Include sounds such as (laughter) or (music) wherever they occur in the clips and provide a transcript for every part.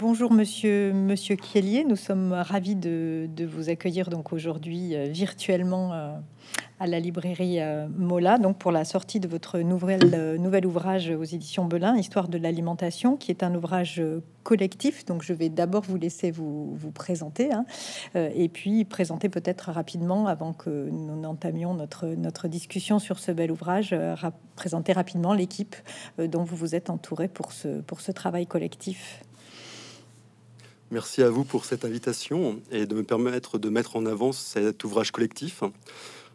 bonjour Monsieur Monsieur nous sommes ravis de, vous accueillir donc aujourd'hui euh, virtuellement euh, à la librairie euh, Mola, donc pour la sortie de votre nouvel ouvrage aux éditions Belin, Histoire de l'alimentation, qui est un ouvrage collectif. Donc je vais d'abord vous laisser vous, présenter hein, et puis présenter peut-être rapidement, avant que nous n'entamions notre, discussion sur ce bel ouvrage, présenter rapidement l'équipe dont vous vous êtes entouré pour ce travail collectif. Merci à vous pour cette invitation et de me permettre de mettre en avant cet ouvrage collectif.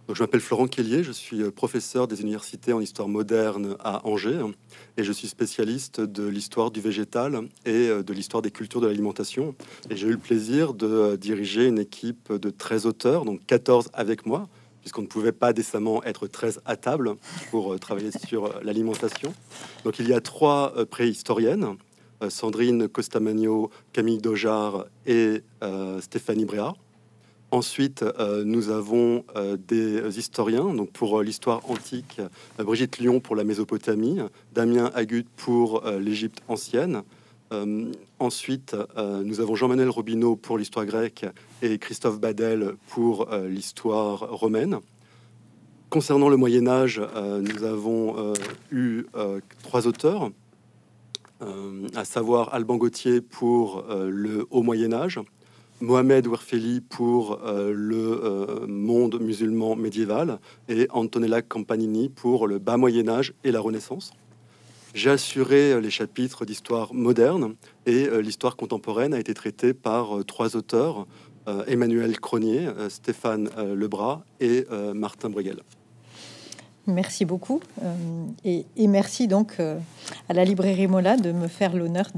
Je m'appelle Florent Kellier, je suis professeur des universités en histoire moderne à Angers et je suis spécialiste de l'histoire du végétal et de l'histoire des cultures de l'alimentation. Et j'ai eu le plaisir de diriger une équipe de 13 auteurs, donc 14 avec moi, puisqu'on ne pouvait pas décemment être 13 à table pour travailler sur l'alimentation. Donc il y a trois préhistoriennes Sandrine Costamagno, Camille Dojar et euh, Stéphanie Bréa. Ensuite, euh, nous avons des historiens, donc pour l'histoire antique, Brigitte Lyon pour la Mésopotamie, Damien Agut pour l'Égypte ancienne. ensuite, nous avons Jean-Manuel Robineau pour l'histoire grecque et Christophe Badel pour l'histoire romaine. Concernant le Moyen Âge, nous avons eu trois auteurs. Euh, à savoir Alban Gauthier pour euh, le Haut Moyen Âge, Mohamed Ouerfeli pour euh, le monde musulman médiéval et Antonella Campanini pour le bas Moyen Âge et la Renaissance. J'ai assuré les chapitres d'histoire moderne et l'histoire contemporaine a été traitée par trois auteurs, Emmanuel Cronier, Stéphane Lebras et Martin Bruegel. Merci beaucoup. Euh, et, merci donc euh, à la librairie Mola de me faire l'honneur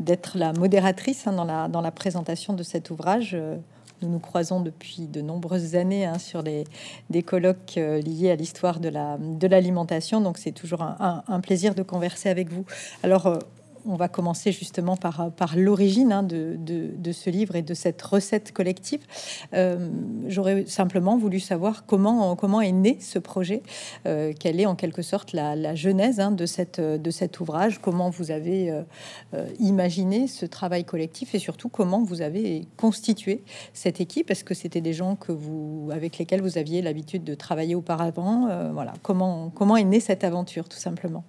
d'être la modératrice hein, dans, la, dans la présentation de cet ouvrage. Euh, nous nous croisons depuis de nombreuses années hein, sur des, des colloques liés à l'histoire de l'alimentation. La, de donc c'est toujours un, un, plaisir de converser avec vous. Alors on va commencer justement par, l'origine hein, de, ce livre et de cette recette collective. Euh, j'aurais simplement voulu savoir comment, est né ce projet, euh, quelle est en quelque sorte la, genèse hein, de cet ouvrage, comment vous avez euh, imaginé ce travail collectif et surtout comment vous avez constitué cette équipe. Est-ce que c'était des gens que vous, avec lesquels vous aviez l'habitude de travailler auparavant Voilà, comment, comment est née cette aventure tout simplement?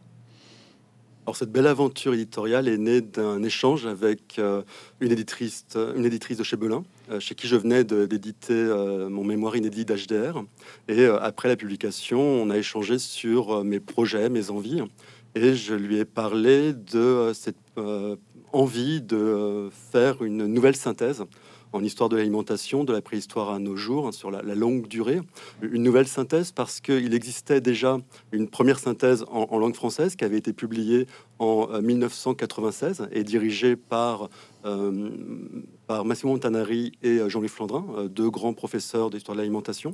Alors cette belle aventure éditoriale est née d'un échange avec euh, une éditrice, une éditrice de chez Belin, euh, chez qui je venais d'éditer euh, mon mémoire inédit d'HDR. Et après la publication, on a échangé sur mes projets, mes envies, et je lui ai parlé de cette envie de faire une nouvelle synthèse en histoire de l'alimentation, de la préhistoire à nos jours, hein, sur la, longue durée. Une nouvelle synthèse parce qu'il existait déjà une première synthèse en, langue française qui avait été publiée en 1996 euh, et dirigée par, euh, par Massimo Montanari et euh, Jean-Louis Flandrin, deux grands professeurs d'histoire de l'alimentation.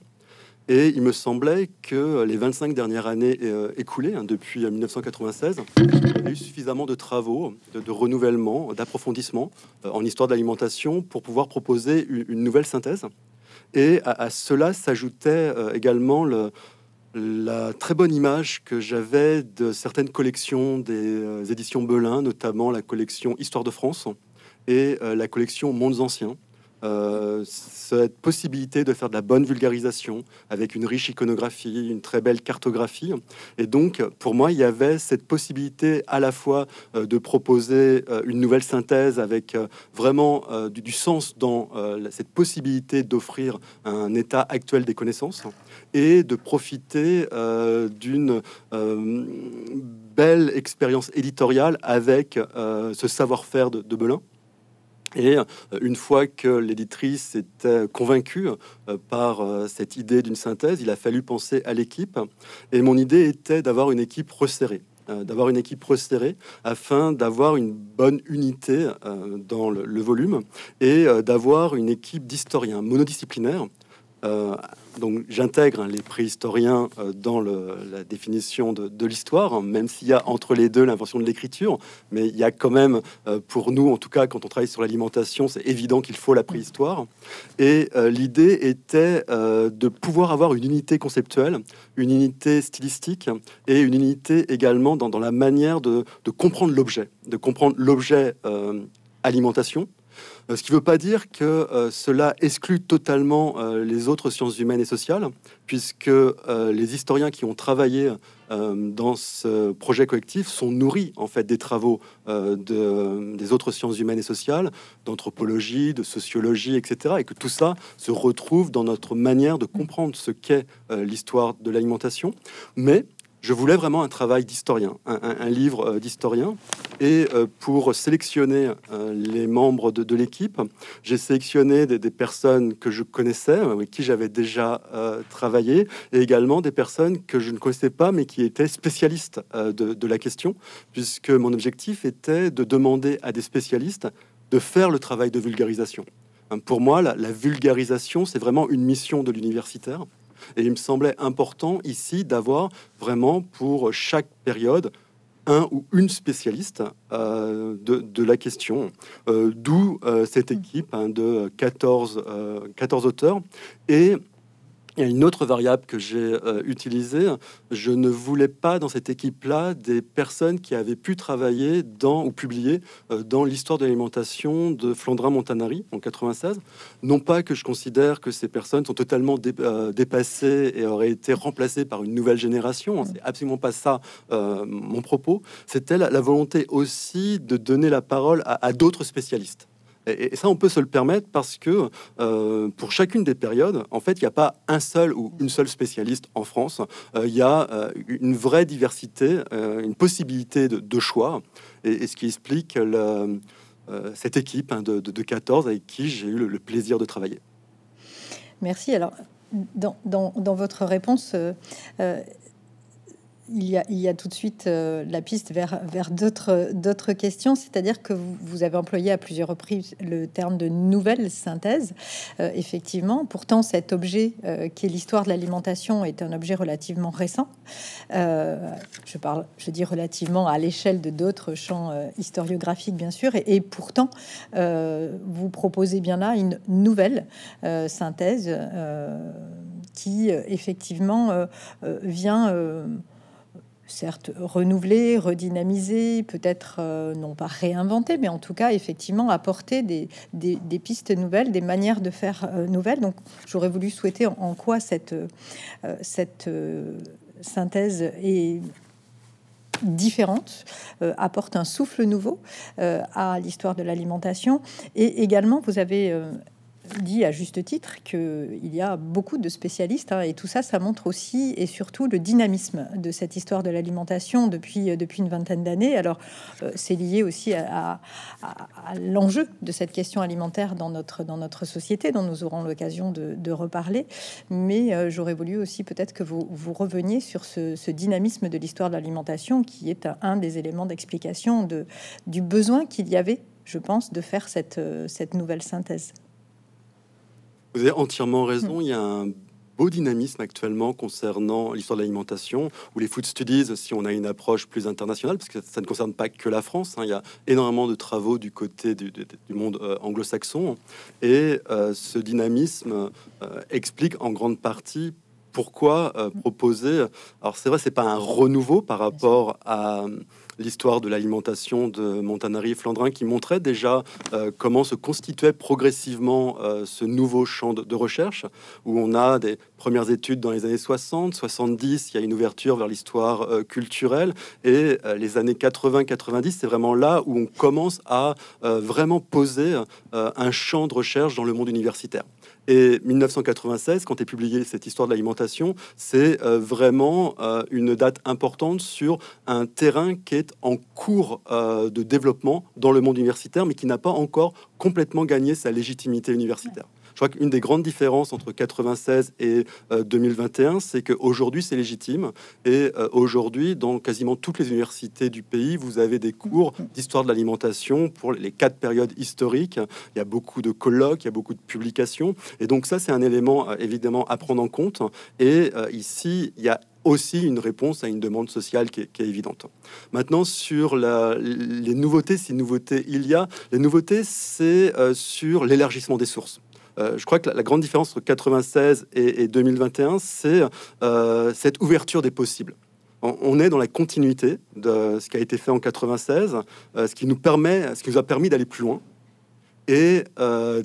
Et il me semblait que les 25 dernières années euh, écoulées, hein, depuis 1996, il y a eu suffisamment de travaux, de, renouvellement, d'approfondissement euh, en histoire de l'alimentation pour pouvoir proposer une, nouvelle synthèse. Et à, cela s'ajoutait euh, également le, la très bonne image que j'avais de certaines collections des éditions Belin, notamment la collection Histoire de France et la collection Mondes Anciens, euh, cette possibilité de faire de la bonne vulgarisation avec une riche iconographie, une très belle cartographie. Et donc, pour moi, il y avait cette possibilité à la fois euh, de proposer euh, une nouvelle synthèse avec vraiment du, sens dans cette possibilité d'offrir un état actuel des connaissances et de profiter d'une belle expérience éditoriale avec ce savoir-faire de, de Belin. Et euh, une fois que l'éditrice était convaincue euh, par euh, cette idée d'une synthèse, il a fallu penser à l'équipe. Et mon idée était d'avoir une équipe resserrée d'avoir une équipe resserrée afin d'avoir une bonne unité dans le, volume et d'avoir une équipe d'historiens monodisciplinaires donc j'intègre hein, les préhistoriens euh, dans la définition de, l'histoire, hein, même s'il y a entre les deux l'invention de l'écriture, mais il y a quand même, euh, pour nous en tout cas, quand on travaille sur l'alimentation, c'est évident qu'il faut la préhistoire. Et l'idée était de pouvoir avoir une unité conceptuelle, une unité stylistique et une unité également dans, la manière de, comprendre l'objet, de comprendre l'objet alimentation. Ce qui ne veut pas dire que cela exclut totalement les autres sciences humaines et sociales, puisque les historiens qui ont travaillé dans ce projet collectif sont nourris en fait des travaux de, des autres sciences humaines et sociales, d'anthropologie, de sociologie, etc. Et que tout ça se retrouve dans notre manière de comprendre ce qu'est l'histoire de l'alimentation. Mais je voulais vraiment un travail d'historien, un, livre euh, d'historien. Et euh, pour sélectionner euh, les membres de, l'équipe, j'ai sélectionné des, personnes que je connaissais, avec qui j'avais déjà travaillé, et également des personnes que je ne connaissais pas, mais qui étaient spécialistes de, la question, puisque mon objectif était de demander à des spécialistes de faire le travail de vulgarisation. Pour moi, la vulgarisation, c'est vraiment une mission de l'universitaire. Et il me semblait important ici d'avoir vraiment pour chaque période un ou une spécialiste euh, de, la question, euh, d'où euh, cette équipe hein, de 14, 14 auteurs. Et il y a une autre variable que j'ai euh, utilisée. Je ne voulais pas dans cette équipe-là des personnes qui avaient pu travailler dans ou publier euh, dans l'histoire de l'alimentation de Flandrin Montanari en 96. Non pas que je considère que ces personnes sont totalement euh, dépassées et auraient été remplacées par une nouvelle génération. C'est absolument pas ça mon propos. C'était la, volonté aussi de donner la parole à d'autres spécialistes. Et, ça, on peut se le permettre parce que euh, pour chacune des périodes, en fait, il n'y a pas un seul ou une seule spécialiste en France. Euh, il y a euh, une vraie diversité, une possibilité de, choix, et, ce qui explique cette équipe hein, de, 14 avec qui j'ai eu le, plaisir de travailler. Merci. Alors, dans votre réponse, il y, a, tout de suite euh, la piste vers, d'autres questions, c'est-à-dire que vous, avez employé à plusieurs reprises le terme de nouvelle synthèse. Euh, effectivement, pourtant cet objet euh, qui est l'histoire de l'alimentation est un objet relativement récent. je parle, je dis relativement à l'échelle de d'autres champs historiographiques, bien sûr, et pourtant vous proposez bien là une nouvelle synthèse qui effectivement vient certes renouveler, redynamiser, peut-être euh, non pas réinventer, mais en tout cas effectivement apporter des, des, pistes nouvelles, des manières de faire euh, nouvelles. Donc j'aurais voulu souhaiter en, quoi cette, euh, cette synthèse est différente, apporte un souffle nouveau à l'histoire de l'alimentation. Et également, vous avez dit à juste titre qu'il y a beaucoup de spécialistes hein, et tout ça, ça montre aussi et surtout le dynamisme de cette histoire de l'alimentation depuis, depuis une vingtaine d'années. Alors, euh, c'est lié aussi à, l'enjeu de cette question alimentaire dans notre, dans notre société, dont nous aurons l'occasion de, reparler. Mais euh, j'aurais voulu aussi peut-être que vous, vous reveniez sur ce, dynamisme de l'histoire de l'alimentation qui est un, des éléments d'explication de, du besoin qu'il y avait, je pense, de faire cette, cette nouvelle synthèse. Vous avez entièrement raison. Il y a un beau dynamisme actuellement concernant l'histoire de l'alimentation ou les food studies si on a une approche plus internationale parce que ça ne concerne pas que la France hein. il y a énormément de travaux du côté du, monde euh, anglo-saxon et euh, ce dynamisme euh, explique en grande partie pourquoi proposer alors c'est vrai c'est pas un renouveau par rapport à l'histoire de l'alimentation de Montanari et Flandrin qui montrait déjà euh, comment se constituait progressivement euh, ce nouveau champ de, recherche où on a des premières études dans les années 60, 70, il y a une ouverture vers l'histoire euh, culturelle et les années 80-90, c'est vraiment là où on commence à vraiment poser un champ de recherche dans le monde universitaire. Et 1996, quand est publiée cette histoire de l'alimentation, c'est euh, vraiment euh, une date importante sur un terrain qui est en cours euh, de développement dans le monde universitaire, mais qui n'a pas encore complètement gagné sa légitimité universitaire. Je crois qu'une des grandes différences entre 96 et 2021, euh, c'est qu'aujourd'hui, c'est légitime. Et euh, aujourd'hui, dans quasiment toutes les universités du pays, vous avez des cours d'histoire de l'alimentation pour les quatre périodes historiques. Il y a beaucoup de colloques, il y a beaucoup de publications. Et donc ça, c'est un élément euh, évidemment à prendre en compte. Et ici, il y a aussi une réponse à une demande sociale qui est, évidente. Maintenant, sur les nouveautés, si nouveautés il y a, les nouveautés, c'est sur l'élargissement des sources. Euh, je crois que la, grande différence entre 96 et, 2021, c'est euh, cette ouverture des possibles. On, est dans la continuité de ce qui a été fait en 96, euh, ce qui nous permet, ce qui nous a permis d'aller plus loin et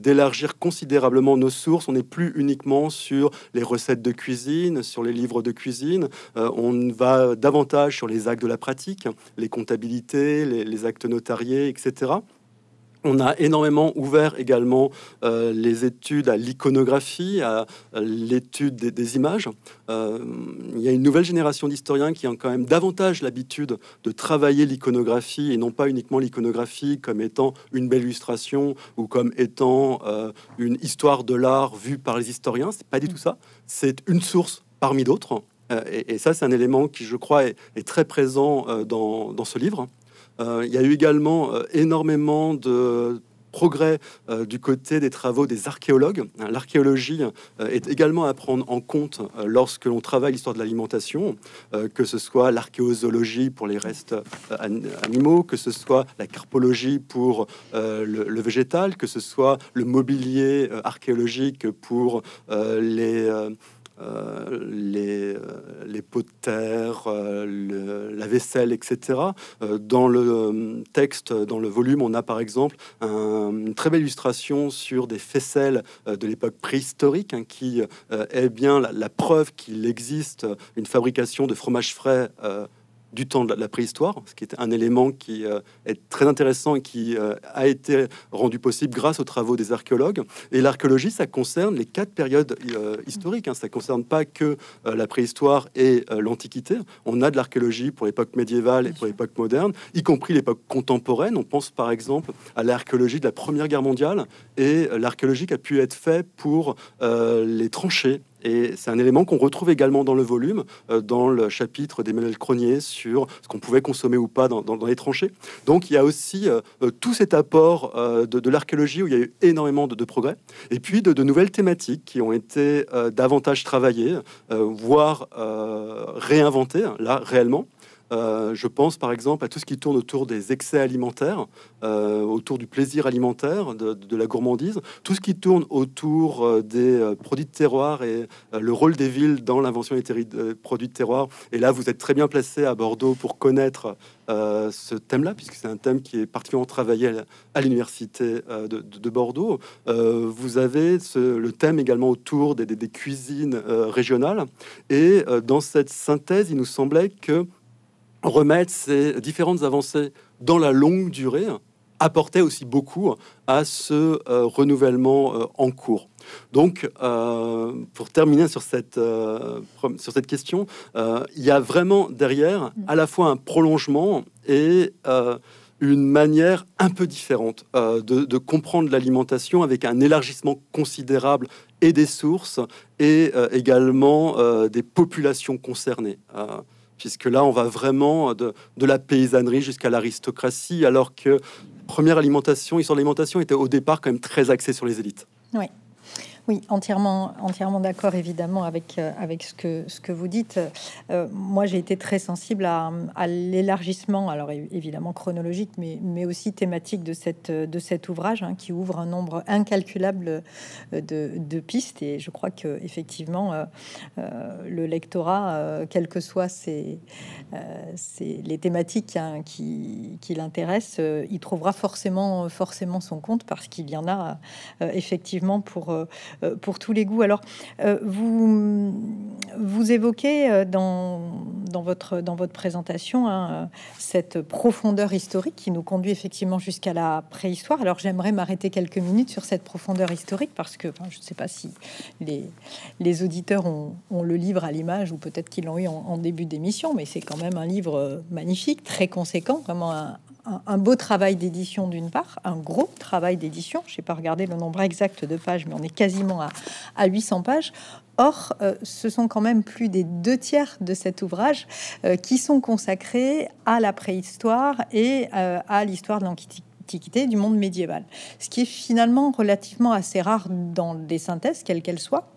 d'élargir considérablement nos sources. On n'est plus uniquement sur les recettes de cuisine, sur les livres de cuisine. On va davantage sur les actes de la pratique, les comptabilités, les actes notariés, etc. On a énormément ouvert également euh, les études à l'iconographie, à, l'étude des, images. Euh, il y a une nouvelle génération d'historiens qui ont quand même davantage l'habitude de travailler l'iconographie et non pas uniquement l'iconographie comme étant une belle illustration ou comme étant euh, une histoire de l'art vue par les historiens. C'est pas du tout ça. C'est une source parmi d'autres. Et, ça, c'est un élément qui, je crois, est, très présent dans ce livre. Euh, il y a eu également euh, énormément de progrès euh, du côté des travaux des archéologues. L'archéologie est également à prendre en compte lorsque l'on travaille l'histoire de l'alimentation, que ce soit l'archéozoologie pour les restes animaux, que ce soit la carpologie pour le, végétal, que ce soit le mobilier archéologique pour les euh, les, euh, pots de terre, euh, la vaisselle, etc. dans le texte, dans le volume, on a par exemple une très belle illustration sur des faisselles de l'époque préhistorique, hein, qui est bien la, la preuve qu'il existe une fabrication de fromage frais du temps de la préhistoire, ce qui est un élément qui euh, est très intéressant et qui euh, a été rendu possible grâce aux travaux des archéologues. Et l'archéologie, ça concerne les quatre périodes euh, historiques. Hein. Ça concerne pas que la préhistoire et l'Antiquité. On a de l'archéologie pour l'époque médiévale et pour l'époque moderne, y compris l'époque contemporaine. On pense par exemple à l'archéologie de la Première Guerre mondiale et l'archéologie qui a pu être faite pour les tranchées et c'est un élément qu'on retrouve également dans le volume, euh, dans le chapitre d'Emmanuel Cronier sur ce qu'on pouvait consommer ou pas dans, les tranchées. Donc il y a aussi euh, euh, tout cet apport de, l'archéologie où il y a eu énormément de, progrès, et puis de, nouvelles thématiques qui ont été davantage travaillées, voire réinventées, là réellement. Euh, je pense par exemple à tout ce qui tourne autour des excès alimentaires, euh, autour du plaisir alimentaire, de, la gourmandise, tout ce qui tourne autour euh, des produits de terroir et le rôle des villes dans l'invention des produits de terroir. Et là, vous êtes très bien placé à Bordeaux pour connaître ce thème-là, puisque c'est un thème qui est particulièrement travaillé à, l'université de, Bordeaux. vous avez le thème également autour des, des cuisines régionales. Et dans cette synthèse, il nous semblait que remettre ces différentes avancées dans la longue durée apportait aussi beaucoup à ce euh, renouvellement euh, en cours. Donc, euh, pour terminer sur cette, sur cette question, il y a vraiment derrière à la fois un prolongement et une manière un peu différente de, de, comprendre l'alimentation avec un élargissement considérable et des sources et également des populations concernées puisque là, on va vraiment de, la paysannerie jusqu'à l'aristocratie, alors que première alimentation, histoire de l'alimentation était au départ quand même très axée sur les élites. Oui. Oui, entièrement, entièrement d'accord évidemment avec, euh, avec ce, que, ce que vous dites. Euh, moi, j'ai été très sensible à, l'élargissement, alors évidemment chronologique, mais, mais aussi thématique de, cette, de cet ouvrage hein, qui ouvre un nombre incalculable de, de, pistes. Et je crois que effectivement, euh, le lectorat, quelles que soient ces, les thématiques hein, qui, qui l'intéressent, il trouvera forcément, forcément son compte parce qu'il y en a effectivement pour euh, pour tous les goûts. Alors, euh, vous, vous évoquez euh, dans, dans, votre, dans votre présentation hein, cette profondeur historique qui nous conduit effectivement jusqu'à la préhistoire. Alors, j'aimerais m'arrêter quelques minutes sur cette profondeur historique parce que je ne sais pas si les, les auditeurs ont, le livre à l'image ou peut-être qu'ils l'ont eu en, en début d'émission, mais c'est quand même un livre magnifique, très conséquent, vraiment un, un, beau travail d'édition d'une part, un gros travail d'édition. Je n'ai pas regardé le nombre exact de pages, mais on est quasiment à, 800 pages. Or, euh, ce sont quand même plus des deux tiers de cet ouvrage euh, qui sont consacrés à la préhistoire et euh, à l'histoire de l'Antiquité du monde médiéval. Ce qui est finalement relativement assez rare dans des synthèses, quelles qu'elles soient.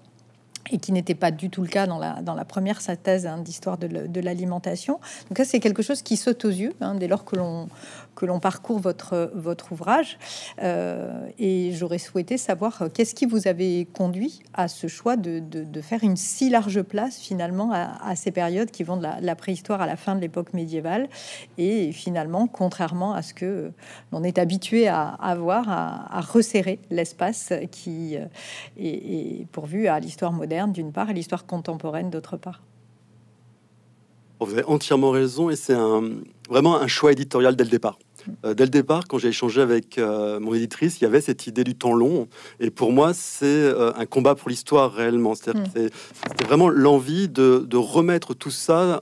et qui n'était pas du tout le cas dans la, première synthèse hein, d'histoire de l'alimentation. Donc ça, c'est quelque chose qui saute aux yeux hein, dès lors que l'on que l'on parcourt votre, votre ouvrage. Euh, et j'aurais souhaité savoir euh, qu'est-ce qui vous avait conduit à ce choix de, de, faire une si large place finalement à, ces périodes qui vont de la, préhistoire à la fin de l'époque médiévale. Et finalement, contrairement à ce que l'on est habitué à avoir, à, resserrer l'espace qui euh, est, est pourvu à l'histoire moderne d'une part et l'histoire contemporaine d'autre part. Vous avez entièrement raison et c'est un, vraiment un choix éditorial dès le départ. Euh, dès le départ, quand j'ai échangé avec euh, mon éditrice, il y avait cette idée du temps long. Et pour moi, c'est euh, un combat pour l'histoire réellement. Mm. C'était vraiment l'envie de, remettre tout ça,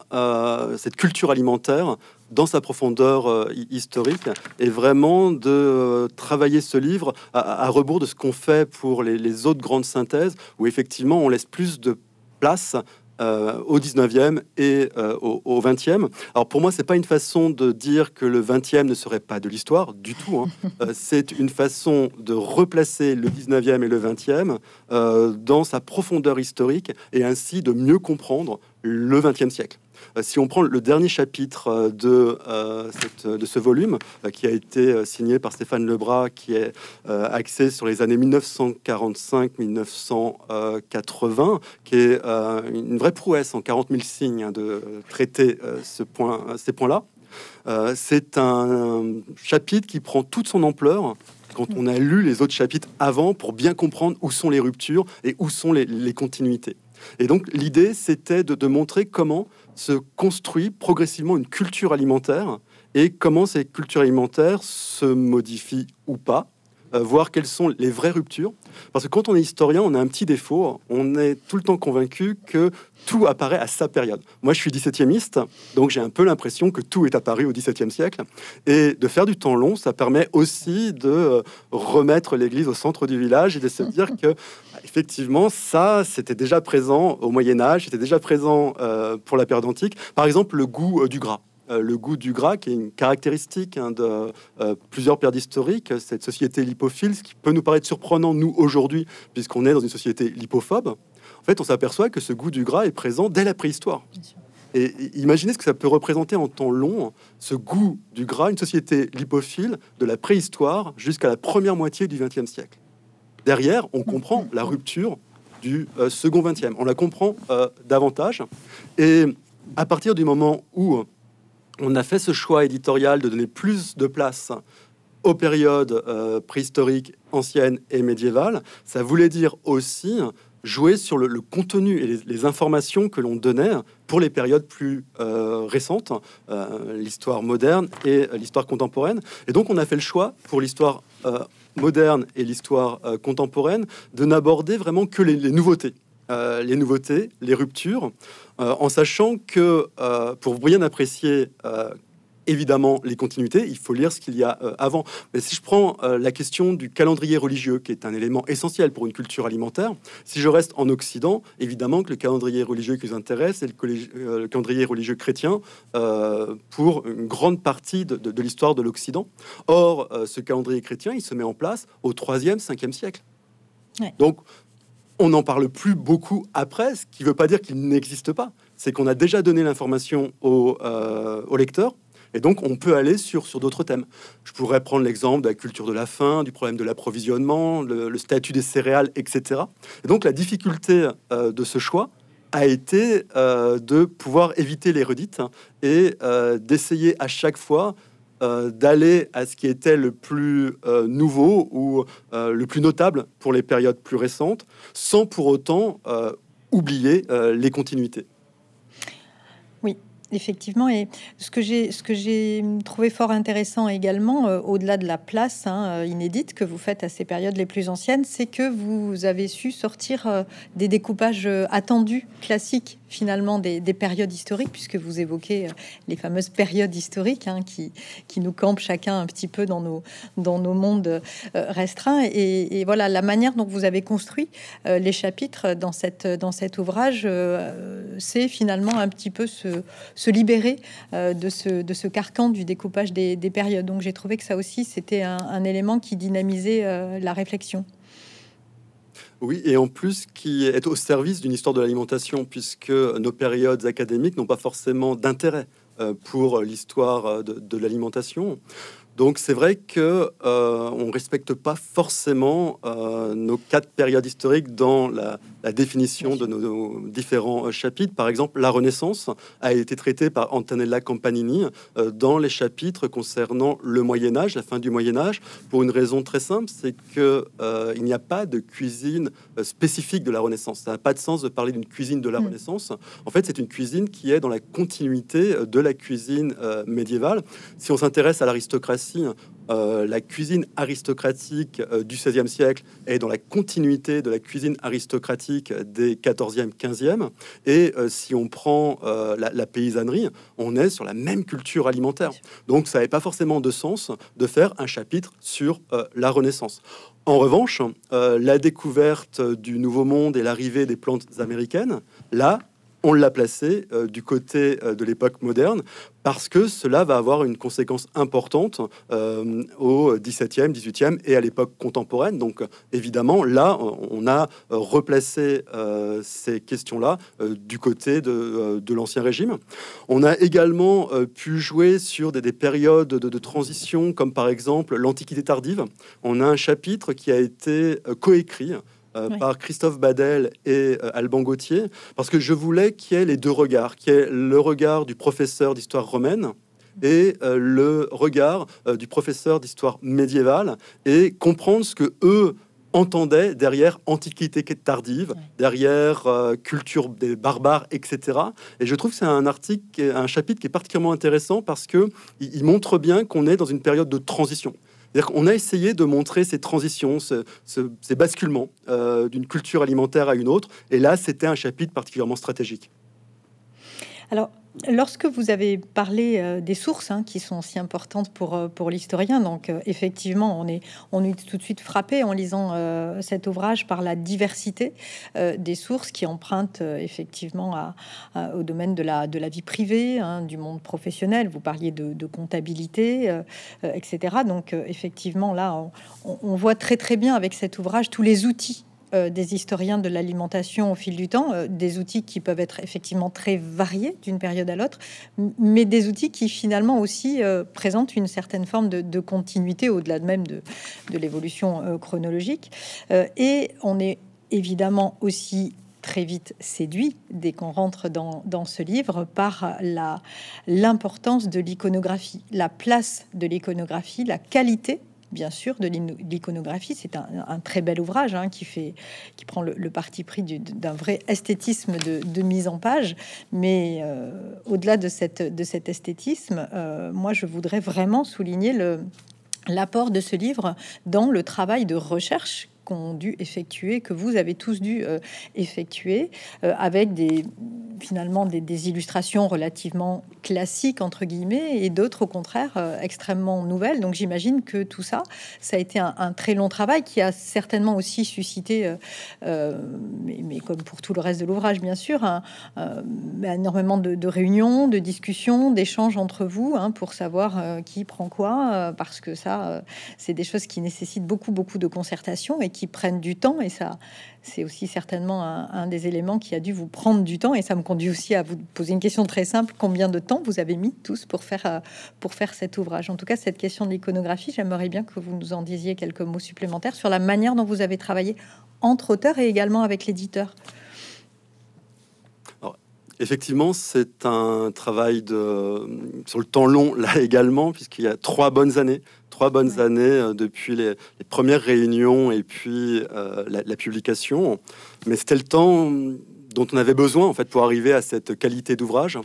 cette culture alimentaire, dans sa profondeur historique et vraiment de travailler ce livre à, rebours de ce qu'on fait pour les, les, autres grandes synthèses où effectivement on laisse plus de place euh, au 19e et euh, au, 20e. Alors pour moi, c'est pas une façon de dire que le 20e ne serait pas de l'histoire du tout. Hein. (laughs) Euh, c'est une façon de replacer le 19e et le 20e dans sa profondeur historique et ainsi de mieux comprendre le 20e siècle. Euh, si on prend le dernier chapitre euh, de, euh, de ce volume, qui a été signé par Stéphane Lebras, qui est axé sur les années 1945-1980, qui est une vraie prouesse en 40 000 signes hein, de traiter ce point, ces points-là. c'est un chapitre qui prend toute son ampleur quand on a lu les autres chapitres avant pour bien comprendre où sont les ruptures et où sont les, continuités. Et donc l'idée, c'était de, montrer comment se construit progressivement une culture alimentaire et comment ces cultures alimentaires se modifient ou pas, euh, voir quelles sont les vraies ruptures. Parce que quand on est historien, on a un petit défaut, on est tout le temps convaincu que tout apparaît à sa période. Moi, je suis 17e donc j'ai un peu l'impression que tout est apparu au XVIIe siècle. Et de faire du temps long, ça permet aussi de euh, remettre l'église au centre du village et de se dire que, effectivement, ça, c'était déjà présent au Moyen-Âge, c'était déjà présent euh, pour la période antique. Par exemple, le goût du gras. Euh, le goût du gras, qui est une caractéristique hein, de euh, plusieurs périodes historiques, cette société lipophile, ce qui peut nous paraître surprenant, nous, aujourd'hui, puisqu'on est dans une société lipophobe. En fait, on s'aperçoit que ce goût du gras est présent dès la préhistoire. Et imaginez ce que ça peut représenter en temps long, ce goût du gras, une société lipophile de la préhistoire jusqu'à la première moitié du XXe siècle. Derrière, on comprend la rupture du euh, second XXe. On la comprend davantage. Et à partir du moment où on a fait ce choix éditorial de donner plus de place aux périodes euh, préhistoriques, anciennes et médiévales. Ça voulait dire aussi jouer sur le, contenu et les, informations que l'on donnait pour les périodes plus euh, récentes, euh, l'histoire moderne et l'histoire contemporaine. Et donc on a fait le choix pour l'histoire moderne et l'histoire contemporaine de n'aborder vraiment que les nouveautés. Euh, les nouveautés, les ruptures, euh, en sachant que euh, pour bien apprécier évidemment les continuités, il faut lire ce qu'il y a avant. Mais si je prends la question du calendrier religieux, qui est un élément essentiel pour une culture alimentaire, si je reste en Occident, évidemment que le calendrier religieux qui nous intéresse, c'est le, calendrier religieux chrétien pour une grande partie de, l'histoire de l'Occident. Or, ce calendrier chrétien, il se met en place au 3e, 5e siècle. Donc, on n'en parle plus beaucoup après, ce qui ne veut pas dire qu'il n'existe pas. C'est qu'on a déjà donné l'information au, euh, lecteur, et donc on peut aller sur, d'autres thèmes. Je pourrais prendre l'exemple de la culture de la faim, du problème de l'approvisionnement, le, statut des céréales, etc. Et donc la difficulté euh, de ce choix a été euh, de pouvoir éviter les redites et d'essayer à chaque fois euh, d'aller à ce qui était le plus euh, nouveau ou euh, le plus notable pour les périodes plus récentes, sans pour autant oublier les continuités. Effectivement, et ce que j'ai ce que j'ai trouvé fort intéressant également, au-delà de la place hein, inédite que vous faites à ces périodes les plus anciennes, c'est que vous avez su sortir des découpages attendus classiques finalement des, périodes historiques, puisque vous évoquez les fameuses périodes historiques hein, qui qui nous campent chacun un petit peu dans nos dans nos mondes restreints. Et, voilà la manière dont vous avez construit les chapitres dans cette dans cet ouvrage, c'est finalement un petit peu ce se libérer euh, de, ce, de ce carcan du découpage des, périodes. Donc j'ai trouvé que ça aussi, c'était un, élément qui dynamisait euh, la réflexion. Oui, et en plus qui est au service d'une histoire de l'alimentation, puisque nos périodes académiques n'ont pas forcément d'intérêt pour l'histoire de l'alimentation. Donc c'est vrai que euh, on respecte pas forcément euh, nos quatre périodes historiques dans la, définition de nos, différents euh, chapitres. Par exemple, la Renaissance a été traitée par Antonella Campanini dans les chapitres concernant le Moyen Âge, la fin du Moyen Âge, pour une raison très simple, c'est que il n'y a pas de cuisine spécifique de la Renaissance. Ça n'a pas de sens de parler d'une cuisine de la mm. Renaissance. En fait, c'est une cuisine qui est dans la continuité de la cuisine médiévale. Si on s'intéresse à l'aristocratie euh, la cuisine aristocratique euh, du XVIe siècle est dans la continuité de la cuisine aristocratique des 14e, 15e. Et euh, si on prend la, paysannerie, on est sur la même culture alimentaire. Donc ça n'avait pas forcément de sens de faire un chapitre sur la Renaissance. En revanche, la découverte du Nouveau Monde et l'arrivée des plantes américaines, là, on l'a placé du côté de l'époque moderne parce que cela va avoir une conséquence importante euh, au 17e, 18e et à l'époque contemporaine. Donc évidemment, là, on a replacé euh, ces questions-là euh, du côté de, l'Ancien Régime. On a également pu jouer sur des, périodes de, transition, comme par exemple l'Antiquité tardive. On a un chapitre qui a été coécrit euh, par Christophe Badel et euh, Alban Gauthier, parce que je voulais qu'il y ait les deux regards, qu'il y ait le regard du professeur d'histoire romaine et euh, le regard du professeur d'histoire médiévale, et comprendre ce que eux entendaient derrière antiquité tardive, derrière culture des barbares, etc. Et je trouve que c'est un article, un chapitre qui est particulièrement intéressant parce que il montre bien qu'on est dans une période de transition. On a essayé de montrer ces transitions, ces basculements euh, d'une culture alimentaire à une autre. Et là, c'était un chapitre particulièrement stratégique. Alors, Lorsque vous avez parlé euh, des sources hein, qui sont si importantes pour, euh, l'historien, donc euh, effectivement, on est, on tout de suite frappé en lisant cet ouvrage par la diversité des sources qui empruntent effectivement au domaine de la, de vie privée, hein, du monde professionnel. Vous parliez de, comptabilité, etc. Donc effectivement, là, on, on voit très très bien avec cet ouvrage tous les outils euh, des historiens de l'alimentation au fil du temps, euh, des outils qui peuvent être effectivement très variés d'une période à l'autre, mais des outils qui finalement aussi euh, présentent une certaine forme de, continuité au-delà même de, de l'évolution chronologique. et on est évidemment aussi très vite séduit dès qu'on rentre dans, dans, ce livre par l'importance de l'iconographie, la place de l'iconographie, la qualité bien sûr, de l'iconographie. C'est un, très bel ouvrage hein, qui, fait, qui prend le, parti pris d'un vrai esthétisme de, mise en page. Mais euh, au-delà de, cet esthétisme, euh, moi, je voudrais vraiment souligner l'apport de ce livre dans le travail de recherche qu'ont dû effectuer, que vous avez tous dû euh, effectuer, avec des finalement des, illustrations relativement classiques entre guillemets et d'autres au contraire euh, extrêmement nouvelles. Donc j'imagine que tout ça, ça a été un, très long travail qui a certainement aussi suscité, euh, euh, mais, comme pour tout le reste de l'ouvrage bien sûr, énormément de, réunions, de discussions, d'échanges entre vous hein, pour savoir qui prend quoi, parce que ça, c'est des choses qui nécessitent beaucoup beaucoup de concertation et qui prennent du temps et ça c'est aussi certainement un, des éléments qui a dû vous prendre du temps et ça me conduit aussi à vous poser une question très simple. Combien de temps vous avez mis tous pour faire euh, pour faire cet ouvrage? En tout cas cette question de l'iconographie j'aimerais bien que vous nous en disiez quelques mots supplémentaires sur la manière dont vous avez travaillé entre auteurs et également avec l'éditeur. Effectivement, c'est un travail de, sur le temps long, là (laughs) également, puisqu'il y a trois bonnes années trois bonnes années euh, depuis les, premières réunions et puis euh, la, publication. Mais c'était le temps dont on avait besoin en fait pour arriver à cette qualité d'ouvrage.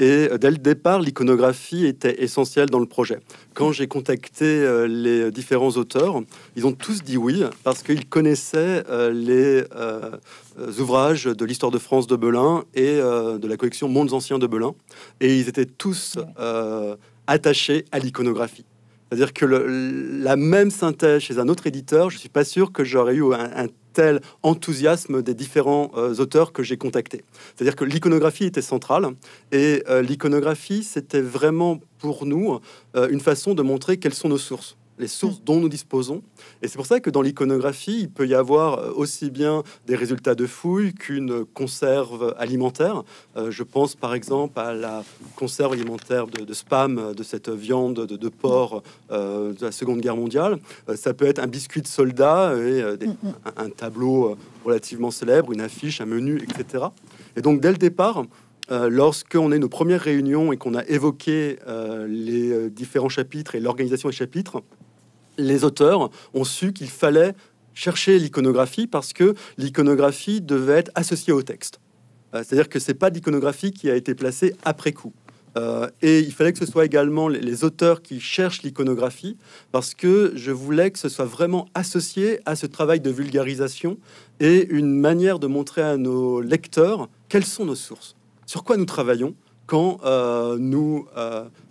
Et euh, dès le départ, l'iconographie était essentielle dans le projet. Quand j'ai contacté les différents auteurs, ils ont tous dit oui parce qu'ils connaissaient les ouvrages de l'histoire de France de Belin et de la collection Mondes anciens de Belin, et ils étaient tous attachés à l'iconographie. C'est-à-dire que la même synthèse chez un autre éditeur, je suis pas sûr que j'aurais eu un, tel enthousiasme des différents euh, auteurs que j'ai contactés. C'est-à-dire que l'iconographie était centrale et euh, l'iconographie, c'était vraiment pour nous euh, une façon de montrer quelles sont nos sources. Les sources dont nous disposons. Et c'est pour ça que dans l'iconographie, il peut y avoir aussi bien des résultats de fouilles qu'une conserve alimentaire. je pense par exemple à la conserve alimentaire de, spam de cette viande de, porc de la Seconde Guerre mondiale. ça peut être un biscuit de soldat et mm, mm. un, tableau relativement célèbre, une affiche, un menu, etc. Et donc dès le départ, euh, lorsqu'on est nos premières réunions et qu'on a évoqué euh, les euh, différents chapitres et l'organisation des chapitres, les auteurs ont su qu'il fallait chercher l'iconographie parce que l'iconographie devait être associée au texte. C'est-à-dire que c'est pas l'iconographie qui a été placée après coup. et il fallait que ce soit également les, auteurs qui cherchent l'iconographie parce que je voulais que ce soit vraiment associé à ce travail de vulgarisation et une manière de montrer à nos lecteurs quelles sont nos sources sur quoi nous travaillons quand euh, nous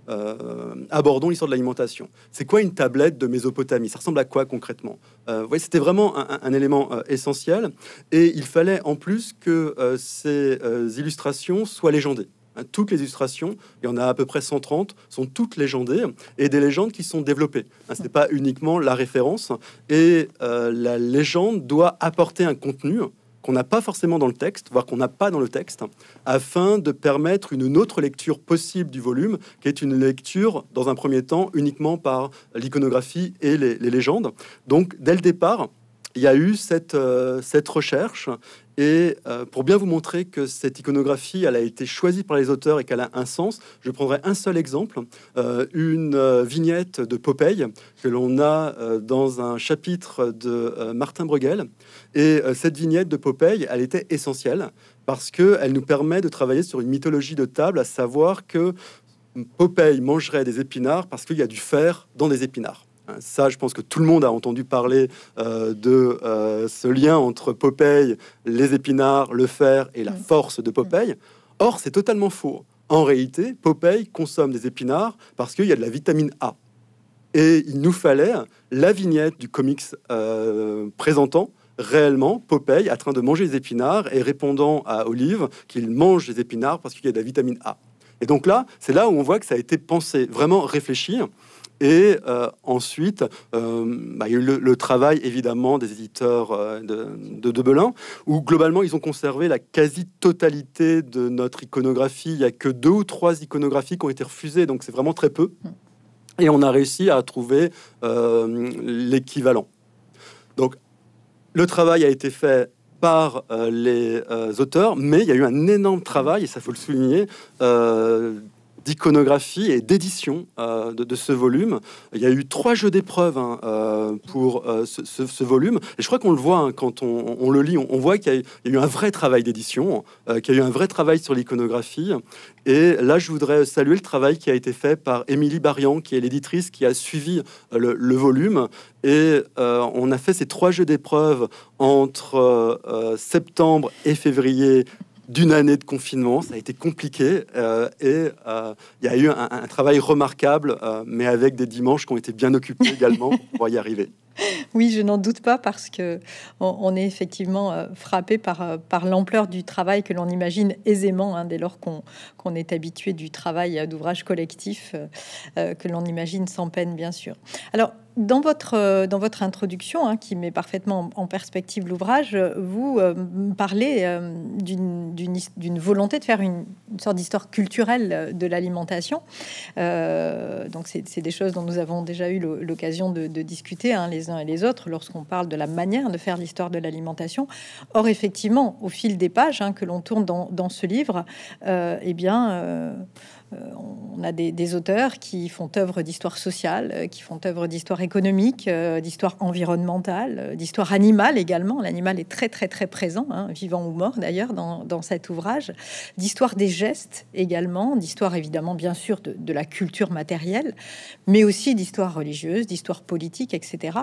euh, euh, abordons l'histoire de l'alimentation. C'est quoi une tablette de Mésopotamie? Ça ressemble à quoi concrètement? Voyez, C'était vraiment un, élément essentiel. Et il fallait en plus que ces illustrations soient légendées. Hein, toutes les illustrations, il y en a à peu près 130, sont toutes légendées et des légendes qui sont développées. Hein, Ce n'est pas uniquement la référence. Et la légende doit apporter un contenu qu'on n'a pas forcément dans le texte, voire qu'on n'a pas dans le texte, afin de permettre une autre lecture possible du volume, qui est une lecture, dans un premier temps, uniquement par l'iconographie et les, légendes. Donc, dès le départ, il y a eu cette, euh, cette recherche et euh, pour bien vous montrer que cette iconographie, elle a été choisie par les auteurs et qu'elle a un sens, je prendrai un seul exemple, euh, une euh, vignette de Popeye que l'on a dans un chapitre de Martin Bruegel. Et cette vignette de Popeye, elle était essentielle parce qu'elle nous permet de travailler sur une mythologie de table, à savoir que Popeye mangerait des épinards parce qu'il y a du fer dans des épinards. Ça, je pense que tout le monde a entendu parler euh, de euh, ce lien entre Popeye, les épinards, le fer et la force de Popeye. Or, c'est totalement faux. En réalité, Popeye consomme des épinards parce qu'il y a de la vitamine A. Et il nous fallait la vignette du comics euh, présentant réellement Popeye en train de manger des épinards et répondant à Olive qu'il mange des épinards parce qu'il y a de la vitamine A. Et donc là, c'est là où on voit que ça a été pensé, vraiment réfléchi. Et euh, ensuite, euh, bah, il y a eu le, travail évidemment des éditeurs euh, de, de, Belin, où globalement ils ont conservé la quasi-totalité de notre iconographie. Il n'y a que deux ou trois iconographies qui ont été refusées, donc c'est vraiment très peu. Et on a réussi à trouver l'équivalent. Donc le travail a été fait par les auteurs, mais il y a eu un énorme travail, et ça faut le souligner, d'iconographie et d'édition euh, de, ce volume. Il y a eu trois jeux d'épreuves hein, euh, pour euh, ce, volume. Et je crois qu'on le voit hein, quand on, le lit, on, voit qu'il y, a eu un vrai travail d'édition, qu'il y a eu un vrai travail sur l'iconographie. Et là, je voudrais saluer le travail qui a été fait par Émilie Barian, qui est l'éditrice qui a suivi le, le volume. Et on a fait ces trois jeux d'épreuves entre septembre et février d'une année de confinement. Ça a été compliqué euh, et euh, il y a eu un, travail remarquable, euh, mais avec des dimanches qui ont été bien occupés également pour y arriver. Oui, je n'en doute pas parce que on, est effectivement euh, frappé par, euh, par l'ampleur du travail que l'on imagine aisément hein, dès lors qu'on est habitué du travail d'ouvrage collectif euh, que l'on imagine sans peine, bien sûr. Alors, dans votre, dans votre introduction, hein, qui met parfaitement en, perspective l'ouvrage, vous parlez d'une volonté de faire une, sorte d'histoire culturelle de l'alimentation. donc, c'est des choses dont nous avons déjà eu l'occasion de, discuter hein, et les autres lorsqu'on parle de la manière de faire l'histoire de l'alimentation. Or, effectivement, au fil des pages hein, que l'on tourne dans, ce livre, euh, eh bien, euh, on a des, auteurs qui font œuvre d'histoire sociale, euh, qui font œuvre d'histoire économique, euh, d'histoire environnementale, d'histoire animale également. L'animal est très très très présent, hein, vivant ou mort d'ailleurs, dans, cet ouvrage. D'histoire des gestes également, d'histoire évidemment bien sûr de, la culture matérielle, mais aussi d'histoire religieuse, d'histoire politique, etc.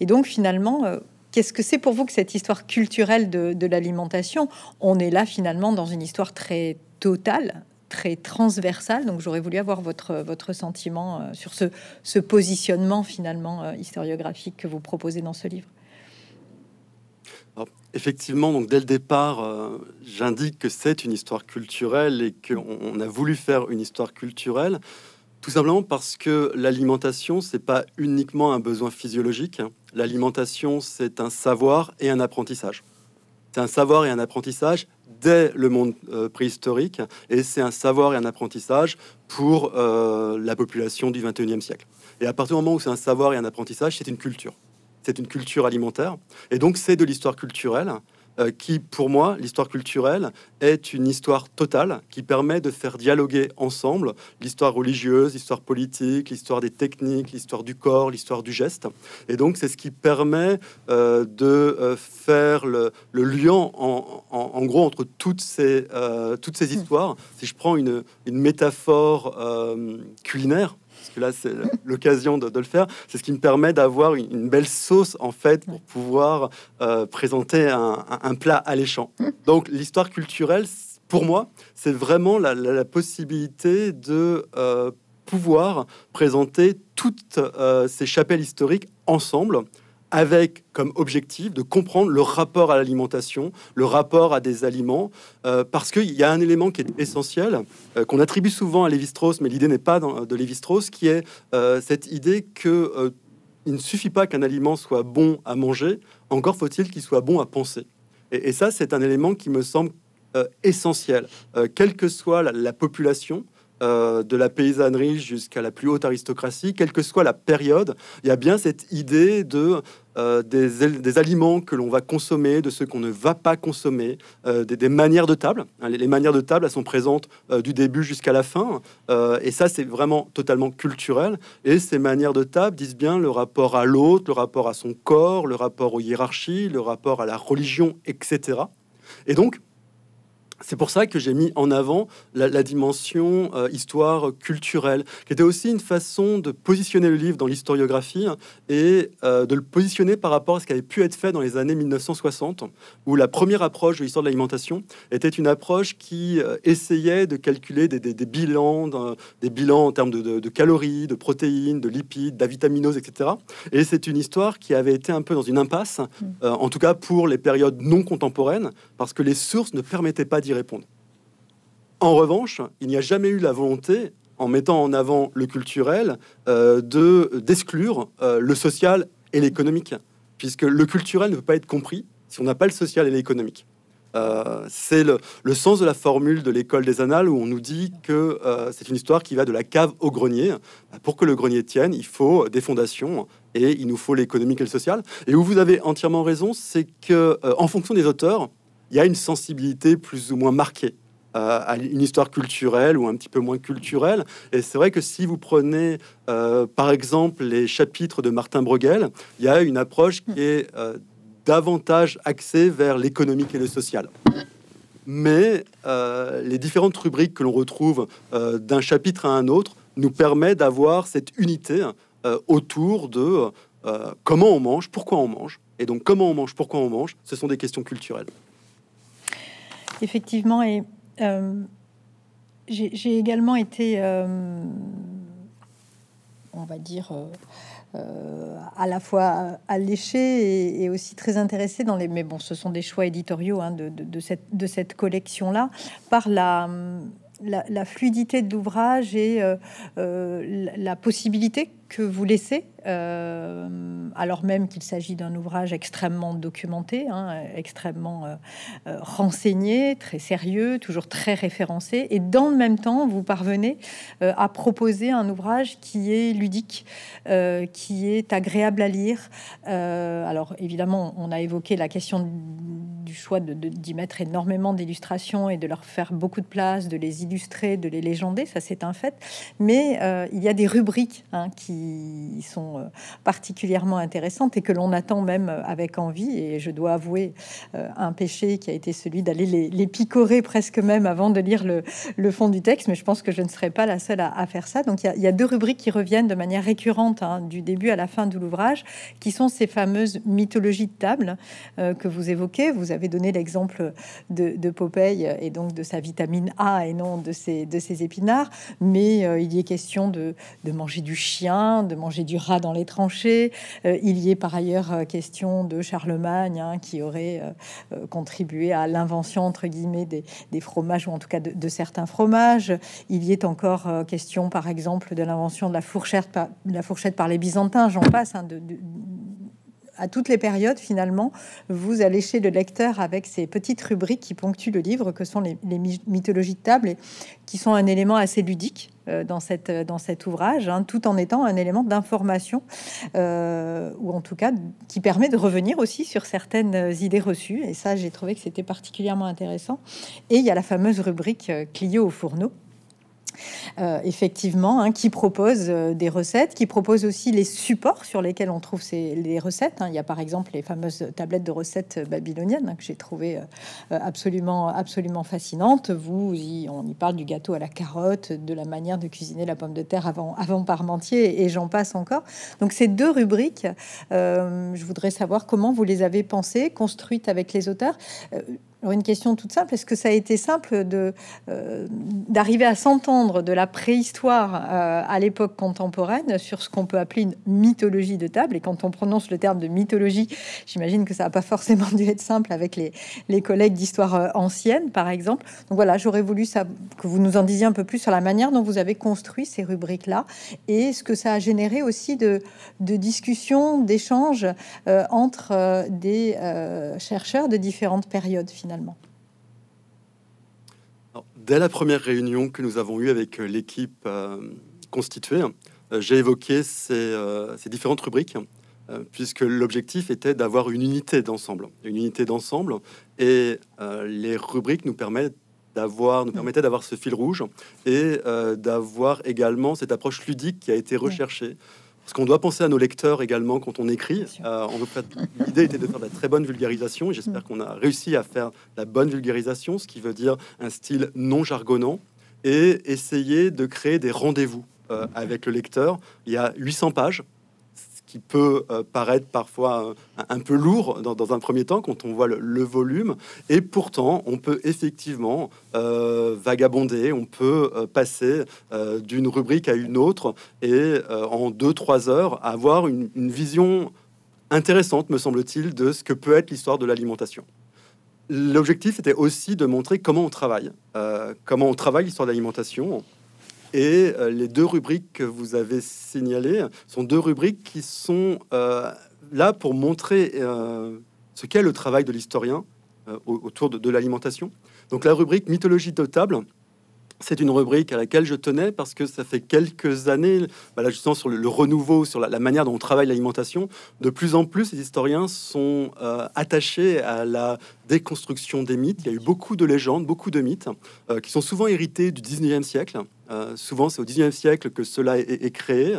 Et donc finalement... Qu'est-ce que c'est pour vous que cette histoire culturelle de, de l'alimentation? On est là finalement dans une histoire très totale, très transversal. Donc j'aurais voulu avoir votre, votre sentiment euh, sur ce, ce positionnement finalement euh, historiographique que vous proposez dans ce livre. effectivement, donc dès le départ, euh, j'indique que c'est une histoire culturelle et qu'on a voulu faire une histoire culturelle. Tout simplement parce que l'alimentation, c'est pas uniquement un besoin physiologique. L'alimentation, c'est un savoir et un apprentissage. C'est un savoir et un apprentissage dès le monde euh, préhistorique, et c'est un savoir et un apprentissage pour euh, la population du 21e siècle. Et à partir du moment où c'est un savoir et un apprentissage, c'est une culture. C'est une culture alimentaire, et donc c'est de l'histoire culturelle euh, qui, pour moi, l'histoire culturelle est une histoire totale qui permet de faire dialoguer ensemble l'histoire religieuse, l'histoire politique, l'histoire des techniques, l'histoire du corps, l'histoire du geste. Et donc, c'est ce qui permet euh, de euh, faire le, lien, en, gros, entre toutes ces, histoires. Si je prends une métaphore culinaire, parce que là c'est l'occasion de, le faire. C'est ce qui me permet d'avoir une, belle sauce en fait pour pouvoir euh, présenter un, plat alléchant. Donc l'histoire culturelle, pour moi, c'est vraiment la, possibilité de euh, pouvoir présenter toutes euh, ces chapelles historiques ensemble avec comme objectif de comprendre le rapport à l'alimentation, le rapport à des aliments, euh, parce qu'il y a un élément qui est essentiel, euh, qu'on attribue souvent à Lévi-Strauss, mais l'idée n'est pas de Lévi-Strauss, qui est euh, cette idée que il ne suffit pas qu'un aliment soit bon à manger, encore faut-il qu'il soit bon à penser. Et, ça, c'est un élément qui me semble essentiel, quelle que soit la population. Euh, de la paysannerie jusqu'à la plus haute aristocratie, quelle que soit la période, il y a bien cette idée de euh, des, aliments que l'on va consommer, de ceux qu'on ne va pas consommer, euh, des, manières de table. Hein, les, manières de table, elles sont présentes du début jusqu'à la fin, et ça, c'est vraiment totalement culturel. Et ces manières de table disent bien le rapport à l'autre, le rapport à son corps, le rapport aux hiérarchies, le rapport à la religion, etc. Et donc, c'est pour ça que j'ai mis en avant la, dimension euh, histoire culturelle, qui était aussi une façon de positionner le livre dans l'historiographie et euh, de le positionner par rapport à ce qui avait pu être fait dans les années 1960, où la première approche de l'histoire de l'alimentation était une approche qui euh, essayait de calculer des, bilans, des bilans en termes de, calories, de protéines, de lipides, d'avitaminose, etc. Et c'est une histoire qui avait été un peu dans une impasse, mmh. en tout cas pour les périodes non contemporaines, parce que les sources ne permettaient pas d'y répondre. En revanche, il n'y a jamais eu la volonté, en mettant en avant le culturel, euh, de d'exclure euh, le social et l'économique, puisque le culturel ne peut pas être compris si on n'a pas le social et l'économique. Euh, c'est le, sens de la formule de l'école des annales où on nous dit que c'est une histoire qui va de la cave au grenier. Pour que le grenier tienne, il faut des fondations et il nous faut l'économique et le social. Et où vous avez entièrement raison, c'est que en fonction des auteurs, il y a une sensibilité plus ou moins marquée euh, à une histoire culturelle ou un petit peu moins culturelle. Et c'est vrai que si vous prenez, euh, par exemple, les chapitres de Martin Bruegel, il y a une approche qui est euh, davantage axée vers l'économique et le social. Mais les différentes rubriques que l'on retrouve d'un chapitre à un autre nous permettent d'avoir cette unité autour de comment on mange, pourquoi on mange. Et donc comment on mange, pourquoi on mange, ce sont des questions culturelles. Effectivement, et euh, j'ai également été, euh, on va dire, euh, à la fois alléché et, aussi très intéressé dans les. Mais bon, ce sont des choix éditoriaux hein, de, cette, de cette collection-là par la la, fluidité de l'ouvrage et la possibilité que vous laissez, euh, alors même qu'il s'agit d'un ouvrage extrêmement documenté, hein, extrêmement renseigné, très sérieux, toujours très référencé, et dans le même temps, vous parvenez à proposer un ouvrage qui est ludique, qui est agréable à lire. alors évidemment, on a évoqué la question du choix de, d'y mettre énormément d'illustrations et de leur faire beaucoup de place, de les illustrer, de les légender, ça c'est un fait. Mais euh, il y a des rubriques hein, qui sont euh, particulièrement intéressantes et que l'on attend même euh, avec envie. Et je dois avouer un péché qui a été celui d'aller les, picorer presque même avant de lire le, fond du texte. Mais je pense que je ne serai pas la seule à, faire ça. Donc il y, a, deux rubriques qui reviennent de manière récurrente hein, du début à la fin de l'ouvrage, qui sont ces fameuses mythologies de table que vous évoquez. Vous avez donné l'exemple de, Popeye et donc de sa vitamine A et non de ses, épinards, mais euh, il y est question de, manger du chien, de manger du rat dans les tranchées. Euh, il y est par ailleurs question de Charlemagne hein, qui aurait contribué à l'invention entre guillemets des, fromages ou en tout cas de, certains fromages. Il y est encore question par exemple de l'invention de la fourchette par, les Byzantins, j'en passe, hein, de, à toutes les périodes, finalement, vous allez le lecteur avec ces petites rubriques qui ponctuent le livre, que sont les, mythologies de table, et qui sont un élément assez ludique euh, dans, cette, dans cet ouvrage, hein, tout en étant un élément d'information, euh, ou en tout cas qui permet de revenir aussi sur certaines idées reçues. Et ça, j'ai trouvé que c'était particulièrement intéressant. Et il y a la fameuse rubrique euh, Clio au fourneau euh, effectivement, hein, qui propose euh, des recettes, qui propose aussi les supports sur lesquels on trouve ces, les recettes. Hein. Il y a par exemple les fameuses tablettes de recettes babyloniennes hein, que j'ai trouvé euh, absolument, absolument fascinantes. Vous, on y parle du gâteau à la carotte, de la manière de cuisiner la pomme de terre avant, avant Parmentier, et j'en passe encore. Donc ces deux rubriques, je voudrais savoir comment vous les avez pensées, construites avec les auteurs. Alors une question toute simple, est-ce que ça a été simple de euh, d'arriver à s'entendre de la préhistoire euh, à l'époque contemporaine sur ce qu'on peut appeler une mythologie de table? Et quand on prononce le terme de mythologie, j'imagine que ça n'a pas forcément dû être simple avec les, les collègues d'histoire euh, ancienne, par exemple. Donc voilà, j'aurais voulu que vous nous en disiez un peu plus sur la manière dont vous avez construit ces rubriques-là et ce que ça a généré aussi de, de discussions, d'échanges entre des chercheurs de différentes périodes finalement dès la première réunion que nous avons eue avec euh, l'équipe euh, constituée, euh, j'ai évoqué ces, différentes rubriques, puisque l'objectif était d'avoir une unité d'ensemble. Une unité d'ensemble, et les rubriques nous permettent d'avoir nous permettaient d'avoir ce fil rouge et d'avoir également cette approche ludique qui a été recherchée parce qu'on doit penser à nos lecteurs également quand on écrit. Euh, L'idée était de faire de la très bonne vulgarisation et j'espère mm. qu'on a réussi à faire la bonne vulgarisation, ce qui veut dire un style non jargonnant et essayer de créer des rendez-vous euh, avec le lecteur. Il y a 800 pages qui peut euh, paraître parfois un, peu lourd dans, un premier temps quand on voit le, volume. Et pourtant, on peut effectivement euh, vagabonder, on peut euh, passer d'une rubrique à une autre et en deux, trois heures avoir une, vision intéressante, me semble-t-il, de ce que peut être l'histoire de l'alimentation. L'objectif était aussi de montrer comment on travaille, comment on travaille l'histoire de l'alimentation et euh, les deux rubriques que vous avez signalées sont deux rubriques qui sont euh, là pour montrer euh, ce qu'est le travail de l'historien autour de, l'alimentation. Donc la rubrique mythologie de table, c'est une rubrique à laquelle je tenais parce que ça fait quelques années, voilà, justement sur le, renouveau, sur la, manière dont on travaille l'alimentation, de plus en plus les historiens sont attachés à la déconstruction des mythes. Il y a eu beaucoup de légendes, beaucoup de mythes qui sont souvent hérités du 19e siècle euh, souvent, c'est au 19e siècle que cela est, créé.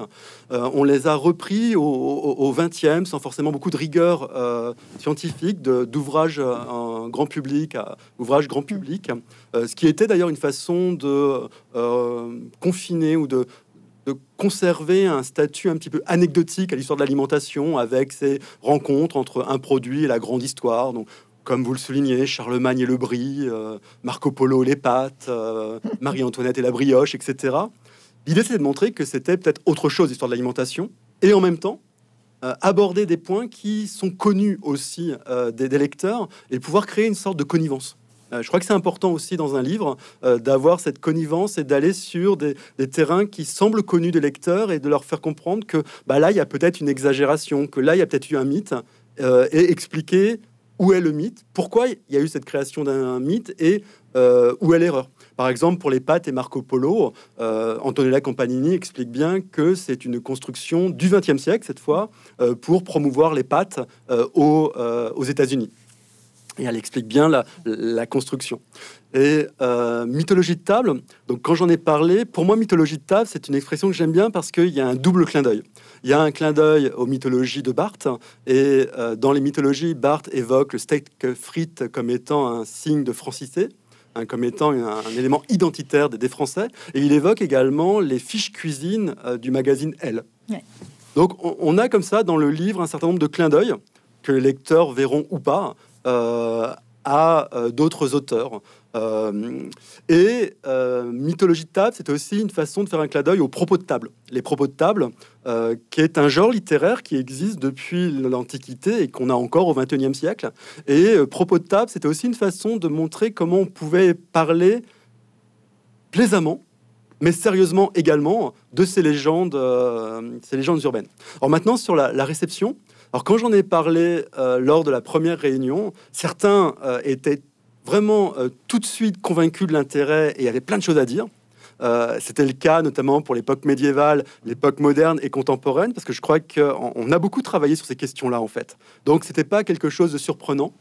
Euh, on les a repris au, 20e sans forcément beaucoup de rigueur euh, scientifique, d'ouvrages grand public à ouvrage grand public, ce qui était d'ailleurs une façon de confiner ou de, conserver un statut un petit peu anecdotique à l'histoire de l'alimentation avec ces rencontres entre un produit et la grande histoire. Comme vous le soulignez, Charlemagne et le brie, euh, Marco Polo les pâtes, euh, (laughs) Marie-Antoinette et la brioche, etc. L'idée, c'est de montrer que c'était peut-être autre chose, l'histoire de l'alimentation, et en même temps, euh, aborder des points qui sont connus aussi des, lecteurs et pouvoir créer une sorte de connivence. je crois que c'est important aussi dans un livre d'avoir cette connivence et d'aller sur des, terrains qui semblent connus des lecteurs et de leur faire comprendre que bah, là, il y a peut-être une exagération, que là, il y a peut-être eu un mythe, et expliquer où est le mythe, pourquoi il y a eu cette création d'un mythe et euh, où est l'erreur? Par exemple, pour les pâtes et Marco Polo, euh, Antonella Campanini explique bien que c'est une construction du XXe siècle, cette fois, euh, pour promouvoir les pâtes aux, aux États-Unis. Et elle explique bien la construction. Et mythologie de table, donc quand j'en ai parlé, pour moi, mythologie de table, c'est une expression que j'aime bien parce qu'il y a un double clin d'œil. Il y a un clin d'œil aux mythologies de Barthes, et euh, dans les mythologies, Barthes évoque le steak frite comme étant un signe de francité, hein, comme étant un, élément identitaire des, Français, et il évoque également les fiches cuisine euh, du magazine Elle. Donc on, a comme ça dans le livre un certain nombre de clins d'œil que les lecteurs verront ou pas. Euh, à d'autres auteurs. Et mythologie de table, c'était aussi une façon de faire un clin d'œil aux propos de table. Les propos de table, qui est un genre littéraire qui existe depuis l'Antiquité et qu'on a encore au XXIe siècle. Et propos de table, c'était aussi une façon de montrer comment on pouvait parler plaisamment mais sérieusement également de ces légendes, euh, ces légendes urbaines. Alors maintenant sur la, réception, alors quand j'en ai parlé euh, lors de la première réunion, certains euh, étaient vraiment tout de suite convaincus de l'intérêt et avaient plein de choses à dire. C'était le cas notamment pour l'époque médiévale, l'époque moderne et contemporaine, parce que je crois qu'on a beaucoup travaillé sur ces questions-là en fait. Donc c'était pas quelque chose de surprenant.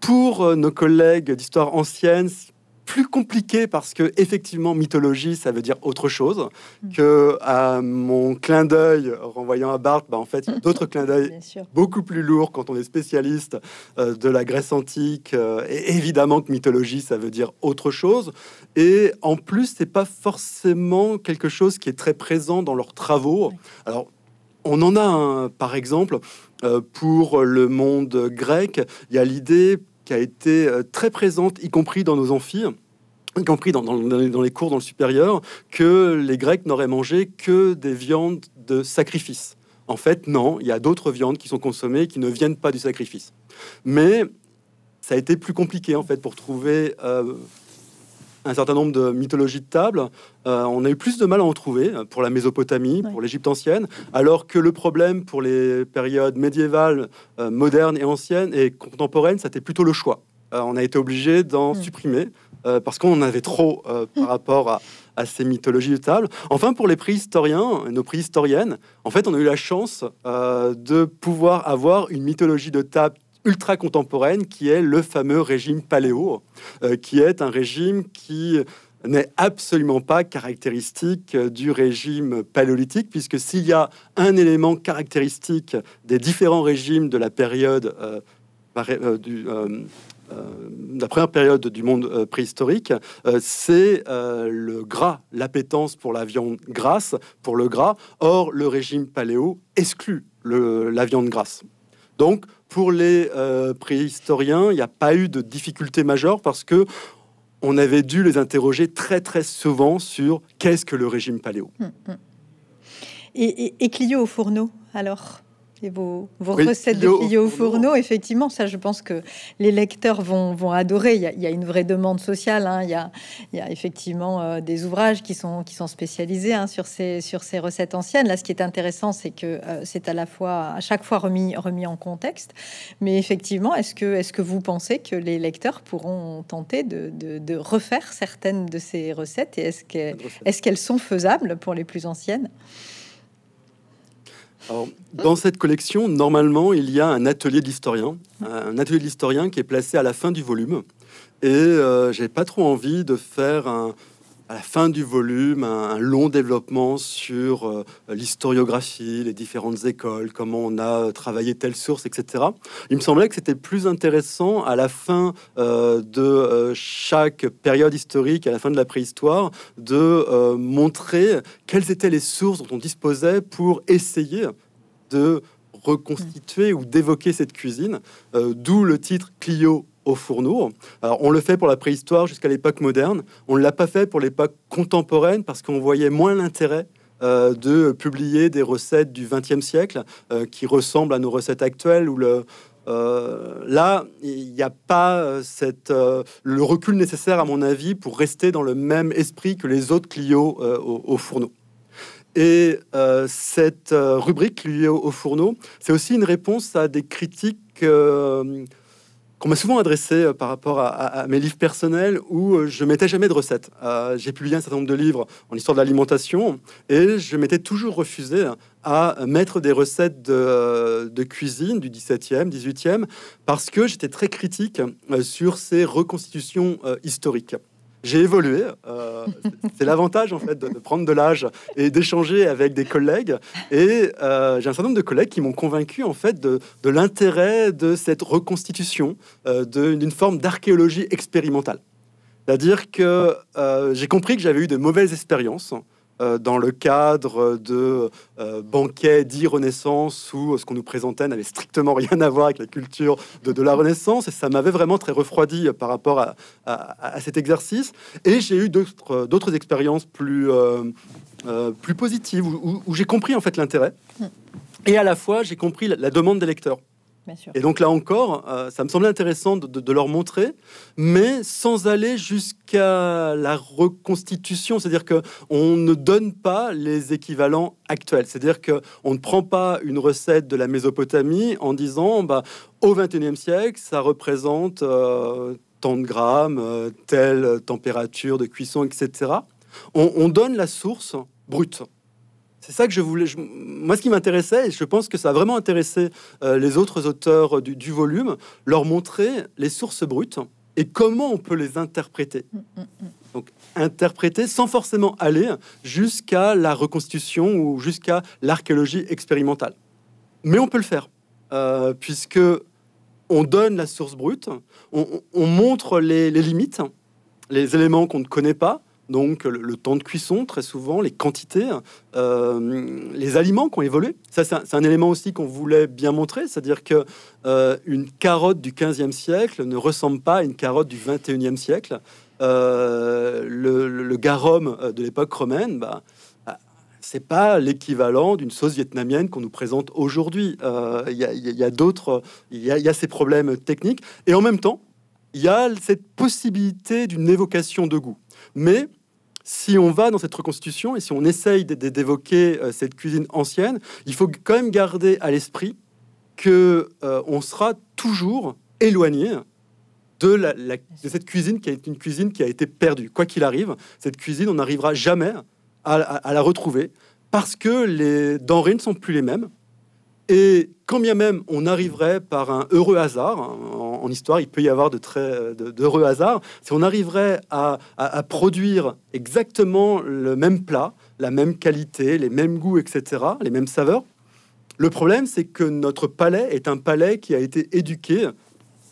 Pour nos collègues d'histoire ancienne, plus compliqué parce que effectivement mythologie ça veut dire autre chose mm. que à mon clin d'œil renvoyant à Barthes bah, en fait (laughs) d'autres clins d'œil beaucoup plus lourds quand on est spécialiste euh, de la Grèce antique euh, et évidemment que mythologie ça veut dire autre chose. Et en plus c'est pas forcément quelque chose qui est très présent dans leurs travaux. Alors on en a un, par exemple euh, pour le monde grec il y a l'idée qui a été euh, très présente, y compris dans nos amphis, y compris dans, les cours dans le supérieur, que les Grecs n'auraient mangé que des viandes de sacrifice. En fait, non, il y a d'autres viandes qui sont consommées qui ne viennent pas du sacrifice. Mais ça a été plus compliqué en fait pour trouver euh, un certain nombre de mythologies de table. Euh, on a eu plus de mal à en trouver pour la Mésopotamie, pour l'Égypte ancienne, alors que le problème pour les périodes médiévales, euh, modernes et anciennes et contemporaines, c'était plutôt le choix. Euh, on a été obligé d'en supprimer parce qu'on en avait trop (laughs) par rapport à, à, ces mythologies de table. Enfin, pour les préhistoriens, nos préhistoriennes, en fait, on a eu la chance de pouvoir avoir une mythologie de table ultra contemporaine qui est le fameux régime paléo, euh, qui est un régime qui n'est absolument pas caractéristique du régime paléolithique, puisque s'il y a un élément caractéristique des différents régimes de la période euh, euh, du, la première période du monde préhistorique, c'est le gras, l'appétence pour la viande grasse, pour le gras. Or, le régime paléo exclut la viande grasse. Donc, pour les euh, préhistoriens, il n'y a pas eu de difficulté majeure parce que on avait dû les interroger très très souvent sur qu'est-ce que le régime paléo. Hum, hum. Et, et, Clio au fourneau, alors? Vos, recettes de Clio au fourneau, effectivement, ça, je pense que les lecteurs vont, vont adorer. Il y, a, une vraie demande sociale. Hein. Il, y a, il, y a, effectivement euh, des ouvrages qui sont, qui sont spécialisés hein, sur, ces, sur ces recettes anciennes. Là, ce qui est intéressant, c'est que euh, c'est à la fois, à chaque fois remis, remis en contexte. Mais effectivement, est-ce que, est-ce que vous pensez que les lecteurs pourront tenter de, de, refaire certaines de ces recettes et est-ce, que, est-ce qu'elles sont faisables pour les plus anciennes? Dans cette collection, normalement, il y a un atelier d'historien, un atelier d'historien qui est placé à la fin du volume. Et euh, j'ai pas trop envie de faire un, à la fin du volume un, long développement sur euh, l'historiographie, les différentes écoles, comment on a travaillé telle source, etc. Il me semblait que c'était plus intéressant à la fin euh, de euh, chaque période historique, à la fin de la préhistoire, de montrer quelles étaient les sources dont on disposait pour essayer de reconstituer ou d'évoquer cette cuisine, d'où le titre Clio au fourneau. Alors, on le fait pour la préhistoire jusqu'à l'époque moderne. On ne l'a pas fait pour l'époque contemporaine parce qu'on voyait moins l'intérêt euh, de publier des recettes du XXe siècle euh, qui ressemblent à nos recettes actuelles où le, euh, là, il n'y a pas cette, le recul nécessaire, à mon avis, pour rester dans le même esprit que les autres Clio au, au, fourneau. Et cette rubrique Clio au fourneau, c'est aussi une réponse à des critiques qu'on m'a souvent adressé euh, par rapport à, mes livres personnels où euh, je mettais jamais de recettes. Euh, j'ai publié un certain nombre de livres en histoire de l'alimentation et je m'étais toujours refusé à mettre des recettes de, cuisine du 17e, 18e, parce que j'étais très critique sur ces reconstitutions historiques j'ai évolué. Euh, c'est l'avantage en fait de, prendre de l'âge et d'échanger avec des collègues. Et euh, j'ai un certain nombre de collègues qui m'ont convaincu en fait de, l'intérêt de cette reconstitution euh, d'une forme d'archéologie expérimentale. C'est-à-dire que j'ai compris que j'avais eu de mauvaises expériences euh, dans le cadre de euh, banquets dits Renaissance où ce qu'on nous présentait n'avait strictement rien à voir avec la culture de, la Renaissance. Et ça m'avait vraiment très refroidi par rapport à, cet exercice. Et j'ai eu d'autres expériences plus, plus positives où, j'ai compris en fait l'intérêt. Mm. Et à la fois, j'ai compris la demande des lecteurs. Et donc là encore, euh, ça me semblait intéressant de, leur montrer, mais sans aller jusqu'à la reconstitution, c'est-à-dire que on ne donne pas les équivalents actuels, c'est-à-dire que on ne prend pas une recette de la Mésopotamie en disant, bah, au 21e siècle, ça représente euh, tant de grammes, euh, telle température de cuisson, etc. on donne la source brute. C'est ça que je voulais. moi, ce qui m'intéressait, et je pense que ça a vraiment intéressé euh, les autres auteurs du, volume, leur montrer les sources brutes et comment on peut les interpréter. Mm, mm, mm. Donc, interpréter sans forcément aller jusqu'à la reconstitution ou jusqu'à l'archéologie expérimentale. Mais on peut le faire, euh, puisque on donne la source brute, on, montre les limites, les éléments qu'on ne connaît pas, donc le, temps de cuisson, très souvent, les quantités, euh, les aliments qui ont évolué. Ça, c'est un, élément aussi qu'on voulait bien montrer, c'est-à-dire que euh, une carotte du 15e siècle ne ressemble pas à une carotte du 21e siècle. Euh, le, garum de l'époque romaine, bah, c'est pas l'équivalent d'une sauce vietnamienne qu'on nous présente aujourd'hui. Il y a, d'autres, il y a ces problèmes techniques, et en même temps, il y a cette possibilité d'une évocation de goût. Mais si on va dans cette reconstitution et si on essaye d'évoquer euh, cette cuisine ancienne, il faut quand même garder à l'esprit que euh, on sera toujours éloigné de, cette cuisine qui est une cuisine qui a été perdue. Quoi qu'il arrive, cette cuisine, on n'arrivera jamais à, la retrouver parce que les denrées ne sont plus les mêmes. Et quand bien même on arriverait par un heureux hasard, hein, en, histoire il peut y avoir de très d'heureux hasards, si on arriverait à, produire exactement le même plat, la même qualité, les mêmes goûts, etc., les mêmes saveurs, le problème c'est que notre palais est un palais qui a été éduqué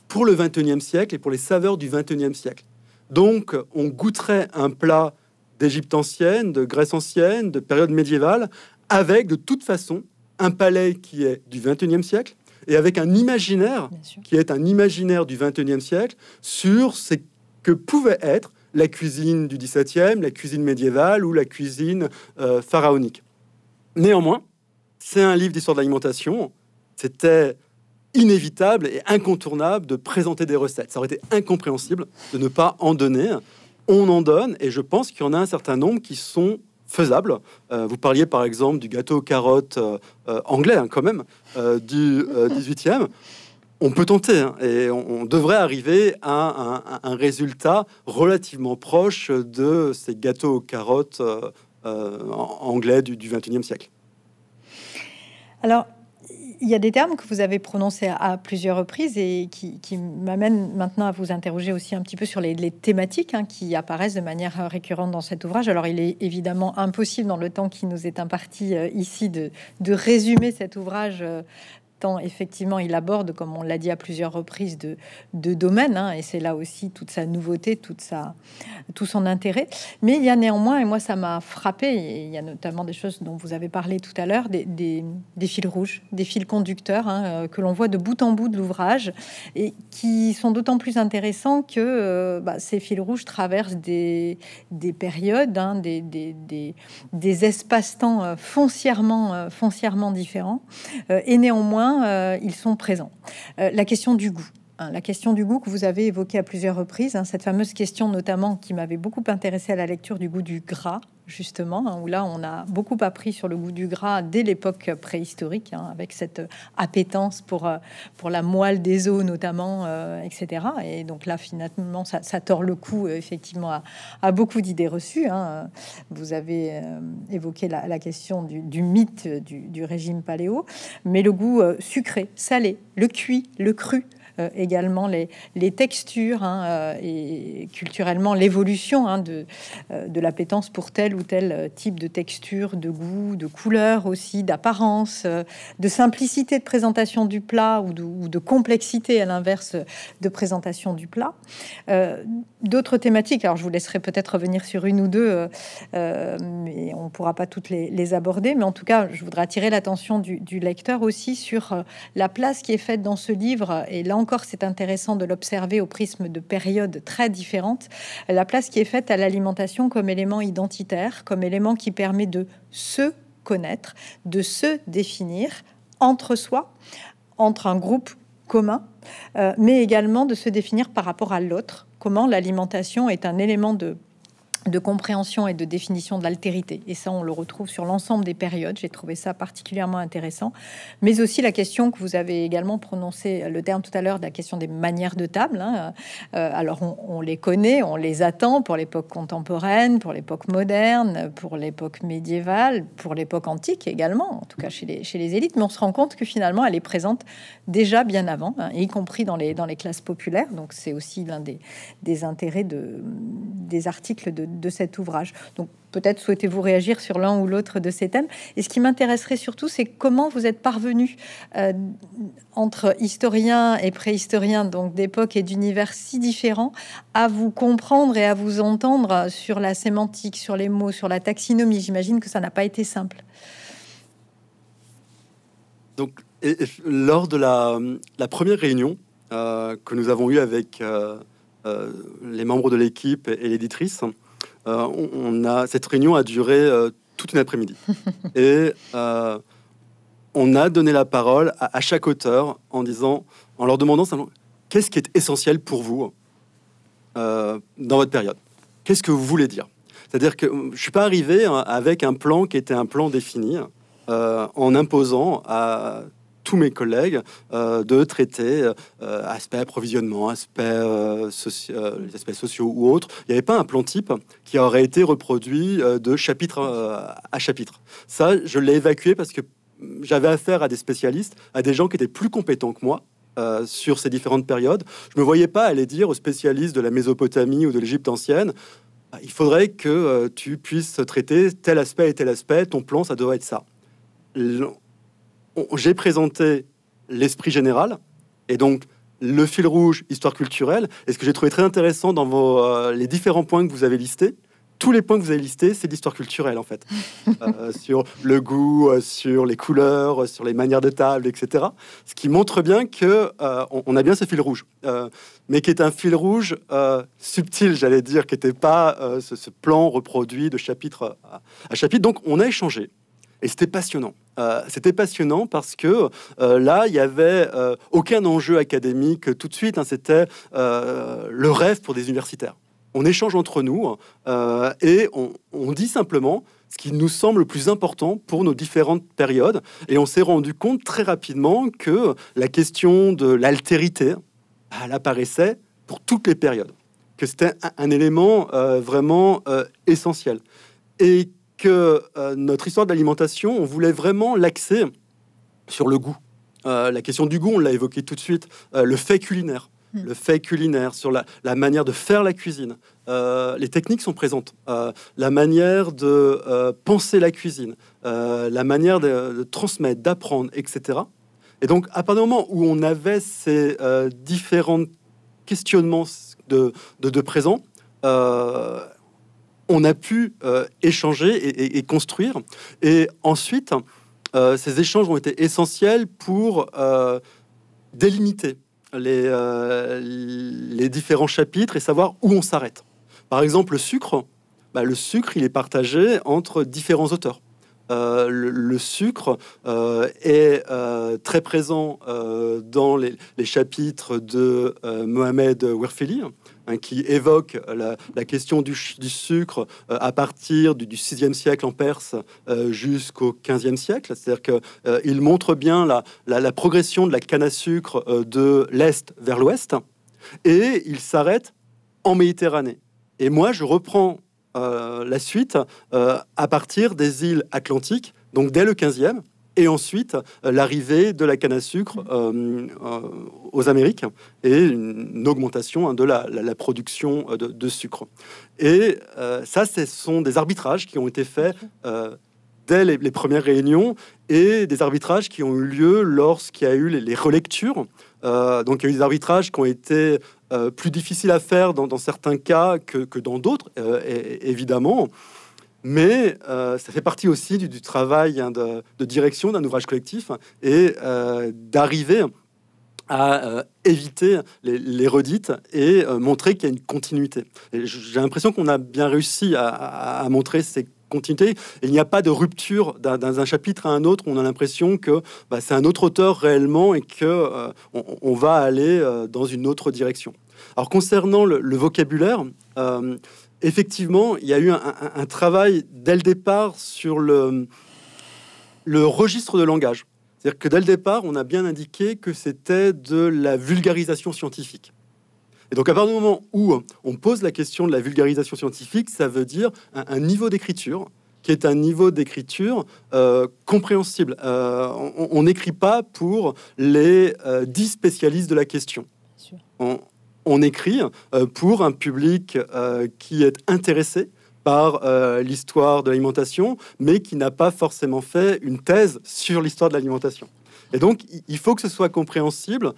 pour le 21e siècle et pour les saveurs du 21e siècle. Donc on goûterait un plat d'Égypte ancienne, de Grèce ancienne, de période médiévale, avec de toute façon un palais qui est du 21e siècle et avec un imaginaire qui est un imaginaire du 21e siècle sur ce que pouvait être la cuisine du 17e, la cuisine médiévale ou la cuisine euh, pharaonique. Néanmoins, c'est un livre d'histoire de l'alimentation. C'était inévitable et incontournable de présenter des recettes. Ça aurait été incompréhensible de ne pas en donner. On en donne et je pense qu'il y en a un certain nombre qui sont Euh, vous parliez par exemple du gâteau aux carottes euh, euh, anglais, hein, quand même, du 18e. On peut tenter hein, et on, devrait arriver à un, résultat relativement proche de ces gâteaux aux carottes anglais du, du 21e siècle. Alors, il y a des termes que vous avez prononcés à, plusieurs reprises et qui, m'amènent maintenant à vous interroger aussi un petit peu sur les, thématiques hein, qui apparaissent de manière récurrente dans cet ouvrage. Alors, il est évidemment impossible dans le temps qui nous est imparti euh, ici de, résumer cet ouvrage euh, effectivement il aborde, comme on l'a dit à plusieurs reprises, de, de domaines, hein, et c'est là aussi toute sa nouveauté, toute sa, tout son intérêt. Mais il y a néanmoins, et moi ça m'a frappé, il y a notamment des choses dont vous avez parlé tout à l'heure, des, fils rouges, des fils conducteurs hein, euh, que l'on voit de bout en bout de l'ouvrage, et qui sont d'autant plus intéressants que euh, bah, ces fils rouges traversent des, des périodes, hein, des, espaces-temps euh, foncièrement différents, et néanmoins euh, ils sont présents. Euh, la question du goût. Hein, la question du goût que vous avez évoquée à plusieurs reprises, hein, cette fameuse question notamment qui m'avait beaucoup intéressé à la lecture du goût du gras, justement, hein, où là on a beaucoup appris sur le goût du gras dès l'époque préhistorique, avec cette appétence pour, euh, pour la moelle des os notamment, etc. Et donc là finalement ça, tord le cou effectivement à, beaucoup d'idées reçues. Vous avez évoqué la, question du, mythe du, régime paléo, mais le goût sucré, salé, le cuit, le cru, également les, textures hein, et culturellement l'évolution hein, de, de l'appétence pour tel ou tel type de texture, de goût, de couleur aussi, d'apparence, de simplicité de présentation du plat ou de, complexité à l'inverse de présentation du plat. D'autres thématiques, alors je vous laisserai peut-être revenir sur une ou deux, mais on pourra pas toutes les, aborder, mais en tout cas, je voudrais attirer l'attention du, lecteur aussi sur euh, la place qui est faite dans ce livre. Et là encore, c'est intéressant de l'observer au prisme de périodes très différentes. La place qui est faite à l'alimentation comme élément identitaire, comme élément qui permet de se connaître, de se définir entre soi, entre un groupe commun, euh, mais également de se définir par rapport à l'autre, comment l'alimentation est un élément de de compréhension et de définition de l'altérité. Et ça, on le retrouve sur l'ensemble des périodes. J'ai trouvé ça particulièrement intéressant. Mais aussi la question que vous avez également prononcé le terme tout à l'heure de la question des manières de table. Hein. Euh, alors, on, les connaît, on les attend pour l'époque contemporaine, pour l'époque moderne, pour l'époque médiévale, pour l'époque antique également, en tout cas chez les, élites. Mais on se rend compte que finalement, elle est présente déjà bien avant, hein, y compris dans les, classes populaires. Donc, c'est aussi l'un des, intérêts de, des articles de de cet ouvrage. Donc peut-être souhaitez-vous réagir sur l'un ou l'autre de ces thèmes. Et ce qui m'intéresserait surtout, c'est comment vous êtes parvenu euh, entre historiens et préhistoriens, donc d'époque et d'univers si différents, à vous comprendre et à vous entendre sur la sémantique, sur les mots, sur la taxinomie? J'imagine que ça n'a pas été simple. Donc, lors de la, première réunion euh, que nous avons eue avec euh, les membres de l'équipe et l'éditrice, euh, on, a cette réunion a duré euh, toute une après-midi (laughs) et euh, on a donné la parole à, chaque auteur en disant, en leur demandant qu'est-ce qui est essentiel pour vous dans votre période? Qu'est-ce que vous voulez dire? C'est-à-dire que je suis pas arrivé hein, avec un plan qui était un plan défini en imposant à tous mes collègues euh, de traiter euh, aspects approvisionnement, aspects, euh, les aspects sociaux ou autres. Il n'y avait pas un plan type qui aurait été reproduit de chapitre à chapitre. Ça, je l'ai évacué parce que j'avais affaire à des spécialistes, à des gens qui étaient plus compétents que moi. sur ces différentes périodes, je me voyais pas aller dire aux spécialistes de la Mésopotamie ou de l'Égypte ancienne, il faudrait que tu puisses traiter tel aspect et tel aspect, ton plan, ça doit être ça j'ai présenté l'esprit général et donc le fil rouge, histoire culturelle. Et ce que j'ai trouvé très intéressant dans vos, euh, les différents points que vous avez listés, tous les points que vous avez listés, c'est l'histoire culturelle en fait, (laughs) euh, sur le goût, euh, sur les couleurs, sur les manières de table, etc. Ce qui montre bien que on, a bien ce fil rouge, mais qui est un fil rouge subtil, j'allais dire, qui n'était pas ce, plan reproduit de chapitre à chapitre. Donc on a échangé et c'était passionnant. Euh, c'était passionnant parce que euh, là, il y avait euh, aucun enjeu académique tout de suite. Hein, c'était le rêve pour des universitaires. On échange entre nous et on, dit simplement ce qui nous semble le plus important pour nos différentes périodes. Et on s'est rendu compte très rapidement que la question de l'altérité, elle apparaissait pour toutes les périodes, que c'était un, un, élément vraiment essentiel. Et que euh, notre histoire de l'alimentation, on voulait vraiment l'axer sur le goût. Euh, la question du goût, on l'a évoqué tout de suite, euh, le fait culinaire. Hmm. Le fait culinaire, sur la, manière de faire la cuisine. les techniques sont présentes. la manière de penser la cuisine, la manière de, transmettre, d'apprendre, etc. Et donc, à partir du moment où on avait ces différents questionnements de, de, de présent, on a pu euh, échanger et, construire. Et ensuite, euh, ces échanges ont été essentiels pour euh, délimiter les, différents chapitres et savoir où on s'arrête. Par exemple, le sucre, bah, le sucre, il est partagé entre différents auteurs. Le, sucre est très présent dans les, chapitres de Mohamed Werfeli, Hein, qui évoque la, question du, sucre euh, à partir du, 6e siècle en Perse euh, jusqu'au 15e siècle. C'est-à-dire qu'il euh, montre bien la, progression de la canne à sucre de l'Est vers l'Ouest, et il s'arrête en Méditerranée. Et moi, je reprends la suite à partir des îles Atlantiques, donc dès le 15e, et ensuite l'arrivée de la canne à sucre aux Amériques et une augmentation hein, de la, production de, sucre. Et ça, ce sont des arbitrages qui ont été faits dès les, premières réunions et des arbitrages qui ont eu lieu lorsqu'il y a eu les, relectures. donc il y a eu des arbitrages qui ont été euh, plus difficile à faire dans, certains cas que, dans d'autres, euh, évidemment. Mais euh, ça fait partie aussi du, travail hein, de, direction d'un ouvrage collectif et d'arriver à éviter les, redites et montrer qu'il y a une continuité. J'ai l'impression qu'on a bien réussi à, à montrer ces continuité. Il n'y a pas de rupture d'un chapitre à un autre. On a l'impression que bah, c'est un autre auteur réellement et que euh, on, va aller euh, dans une autre direction. Alors concernant le, vocabulaire, euh, effectivement, il y a eu un, travail dès le départ sur le, le registre de langage. C'est-à-dire que dès le départ, on a bien indiqué que c'était de la vulgarisation scientifique. Et donc, à partir du moment où on pose la question de la vulgarisation scientifique, ça veut dire un, niveau d'écriture qui est un niveau d'écriture euh, compréhensible. Euh, on n'écrit pas pour les euh, dix spécialistes de la question. On, écrit pour un public qui est intéressé par l'histoire de l'alimentation, mais qui n'a pas forcément fait une thèse sur l'histoire de l'alimentation. Et donc, il faut que ce soit compréhensible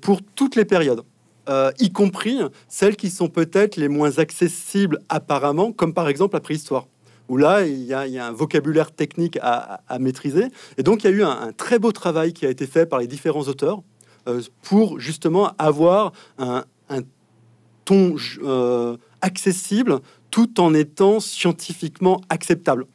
pour toutes les périodes. Euh, y compris celles qui sont peut-être les moins accessibles apparemment, comme par exemple la préhistoire, où là, il y a, un vocabulaire technique à, maîtriser. Et donc, il y a eu un, très beau travail qui a été fait par les différents auteurs euh, pour justement avoir un, ton euh, accessible tout en étant scientifiquement acceptable.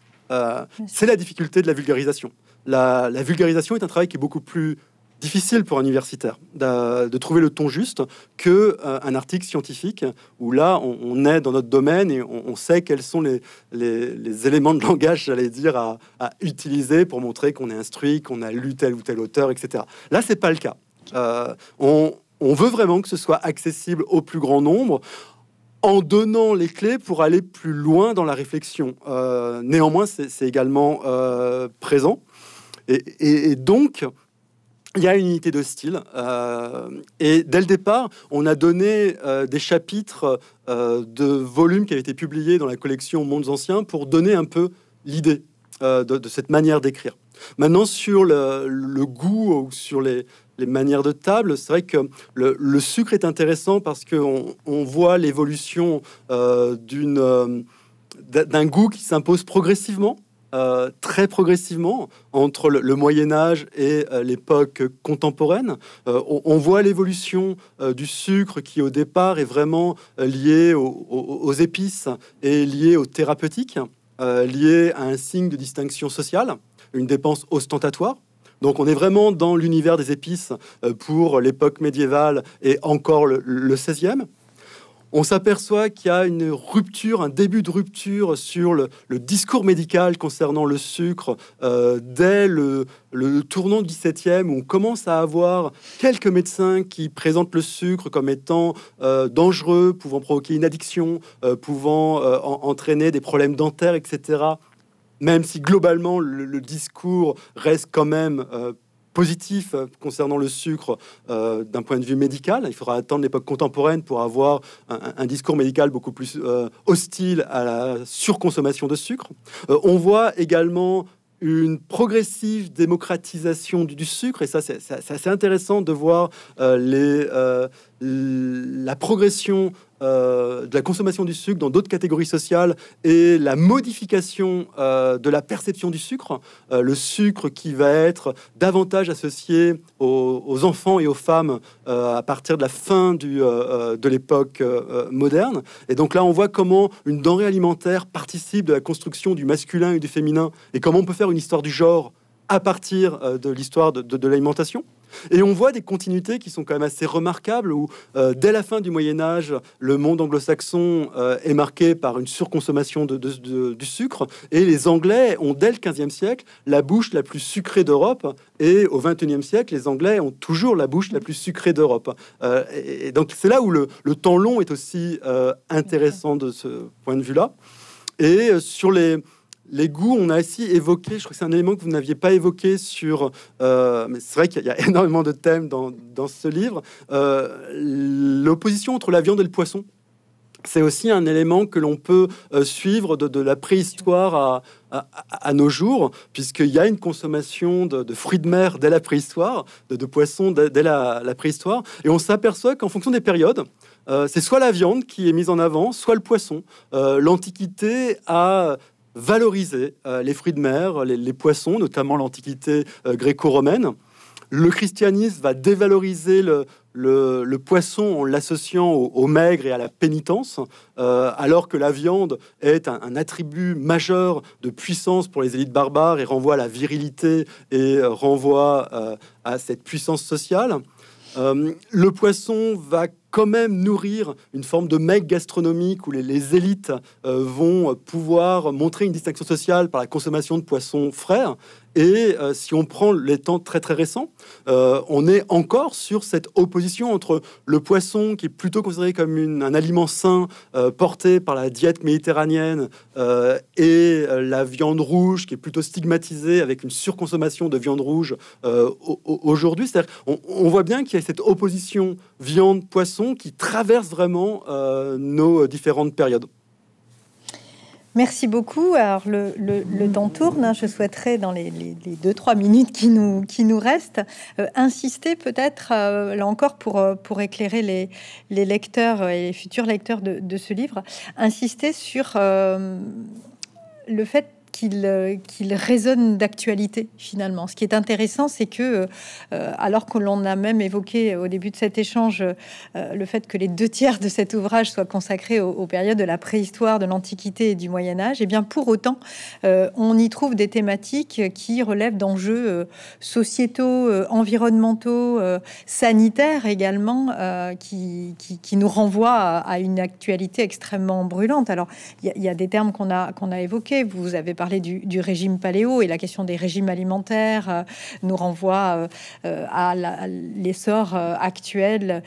C'est la difficulté de la vulgarisation. la vulgarisation est un travail qui est beaucoup plus difficile pour un universitaire de, trouver le ton juste que euh, un article scientifique où là on, est dans notre domaine et on, sait quels sont les, éléments de langage, j'allais dire, à, utiliser pour montrer qu'on est instruit, qu'on a lu tel ou tel auteur, etc. Là, c'est pas le cas. Euh, on, veut vraiment que ce soit accessible au plus grand nombre en donnant les clés pour aller plus loin dans la réflexion. Euh, néanmoins, c'est également présent. Et, et, donc, il y a une unité de style. Euh, et dès le départ, on a donné euh, des chapitres euh, de volumes qui avaient été publiés dans la collection Mondes Anciens pour donner un peu l'idée de, cette manière d'écrire. Maintenant, sur le, goût ou sur les, manières de table, c'est vrai que le, sucre est intéressant parce qu'on on voit l'évolution d'un goût qui s'impose progressivement euh, très progressivement entre le, Moyen Âge et euh, l'époque contemporaine. Euh, on, voit l'évolution du sucre qui au départ est vraiment lié aux, épices et lié aux thérapeutiques, lié à un signe de distinction sociale, une dépense ostentatoire. Donc on est vraiment dans l'univers des épices pour l'époque médiévale et encore le, le 16e on s'aperçoit qu'il y a une rupture, un début de rupture sur le, discours médical concernant le sucre euh, dès le, tournant du 17e, où on commence à avoir quelques médecins qui présentent le sucre comme étant euh, dangereux, pouvant provoquer une addiction, euh, pouvant entraîner des problèmes dentaires, etc. Même si globalement le, discours reste quand même positif euh, concernant le sucre euh, d'un point de vue médical. Il faudra attendre l'époque contemporaine pour avoir un, discours médical beaucoup plus euh, hostile à la surconsommation de sucre. on voit également une progressive démocratisation du, sucre, et ça c'est assez intéressant de voir les, la progression euh, de la consommation du sucre dans d'autres catégories sociales et la modification euh, de la perception du sucre, euh, le sucre qui va être davantage associé aux, enfants et aux femmes à partir de la fin de l'époque moderne. Et donc là, on voit comment une denrée alimentaire participe de la construction du masculin et du féminin et comment on peut faire une histoire du genre à partir de l'histoire de l'alimentation. Et on voit des continuités qui sont quand même assez remarquables, où euh, dès la fin du Moyen Âge, le monde anglo-saxon euh, est marqué par une surconsommation de, du sucre, et les Anglais ont dès le 15e siècle la bouche la plus sucrée d'Europe, et au 21e siècle, les Anglais ont toujours la bouche la plus sucrée d'Europe. Euh, et, donc c'est là où le, le, temps long est aussi intéressant de ce point de vue-là. Et sur les les goûts, on a aussi évoqué, je crois que c'est un élément que vous n'aviez pas évoqué sur, euh, mais c'est vrai qu'il y, a (laughs) énormément de thèmes dans, ce livre, euh, l'opposition entre la viande et le poisson. C'est aussi un élément que l'on peut euh, suivre de, la préhistoire à, nos jours, puisqu'il y a une consommation de, fruits de mer dès la préhistoire, de, poissons dès, la, préhistoire, et on s'aperçoit qu'en fonction des périodes, c'est soit la viande qui est mise en avant, soit le poisson. L'Antiquité a valoriser euh, les fruits de mer, les, poissons, notamment l'Antiquité euh, gréco-romaine. Le christianisme va dévaloriser le, poisson en l'associant au, maigre et à la pénitence, euh, alors que la viande est un, attribut majeur de puissance pour les élites barbares et renvoie à la virilité et renvoie à cette puissance sociale. le poisson va quand même nourrir une forme de mec gastronomique où les, élites euh, vont pouvoir montrer une distinction sociale par la consommation de poissons frais et euh, si on prend les temps très très récents, euh, on est encore sur cette opposition entre le poisson qui est plutôt considéré comme un aliment sain euh, porté par la diète méditerranéenne et la viande rouge qui est plutôt stigmatisée avec une surconsommation de viande rouge aujourd'hui. C'est-à-dire, on, on, voit bien qu'il y a cette opposition viande-poisson qui traverse vraiment nos différentes périodes. Merci beaucoup. Alors, le, temps tourne. Hein. Je souhaiterais, dans les, deux, trois minutes qui nous, qui nous restent, euh, insister peut-être, euh, là encore, pour, euh, pour éclairer les, les lecteurs et les futurs lecteurs de ce livre, insister sur le fait euh, qu'il résonne d'actualité finalement. Ce qui est intéressant, c'est que euh, alors que l'on a même évoqué au début de cet échange euh, le fait que les deux tiers de cet ouvrage soient consacrés aux, périodes de la préhistoire, de l'Antiquité et du Moyen Âge, et eh bien pour autant, on y trouve des thématiques qui relèvent d'enjeux sociétaux, environnementaux, sanitaires également, qui, nous renvoient à, une actualité extrêmement brûlante. Alors, il y, y, a des termes qu'on a, qu'on a évoqués. Vous avez parler du, régime paléo et la question des régimes alimentaires euh, nous renvoie euh, à l'essor euh, actuel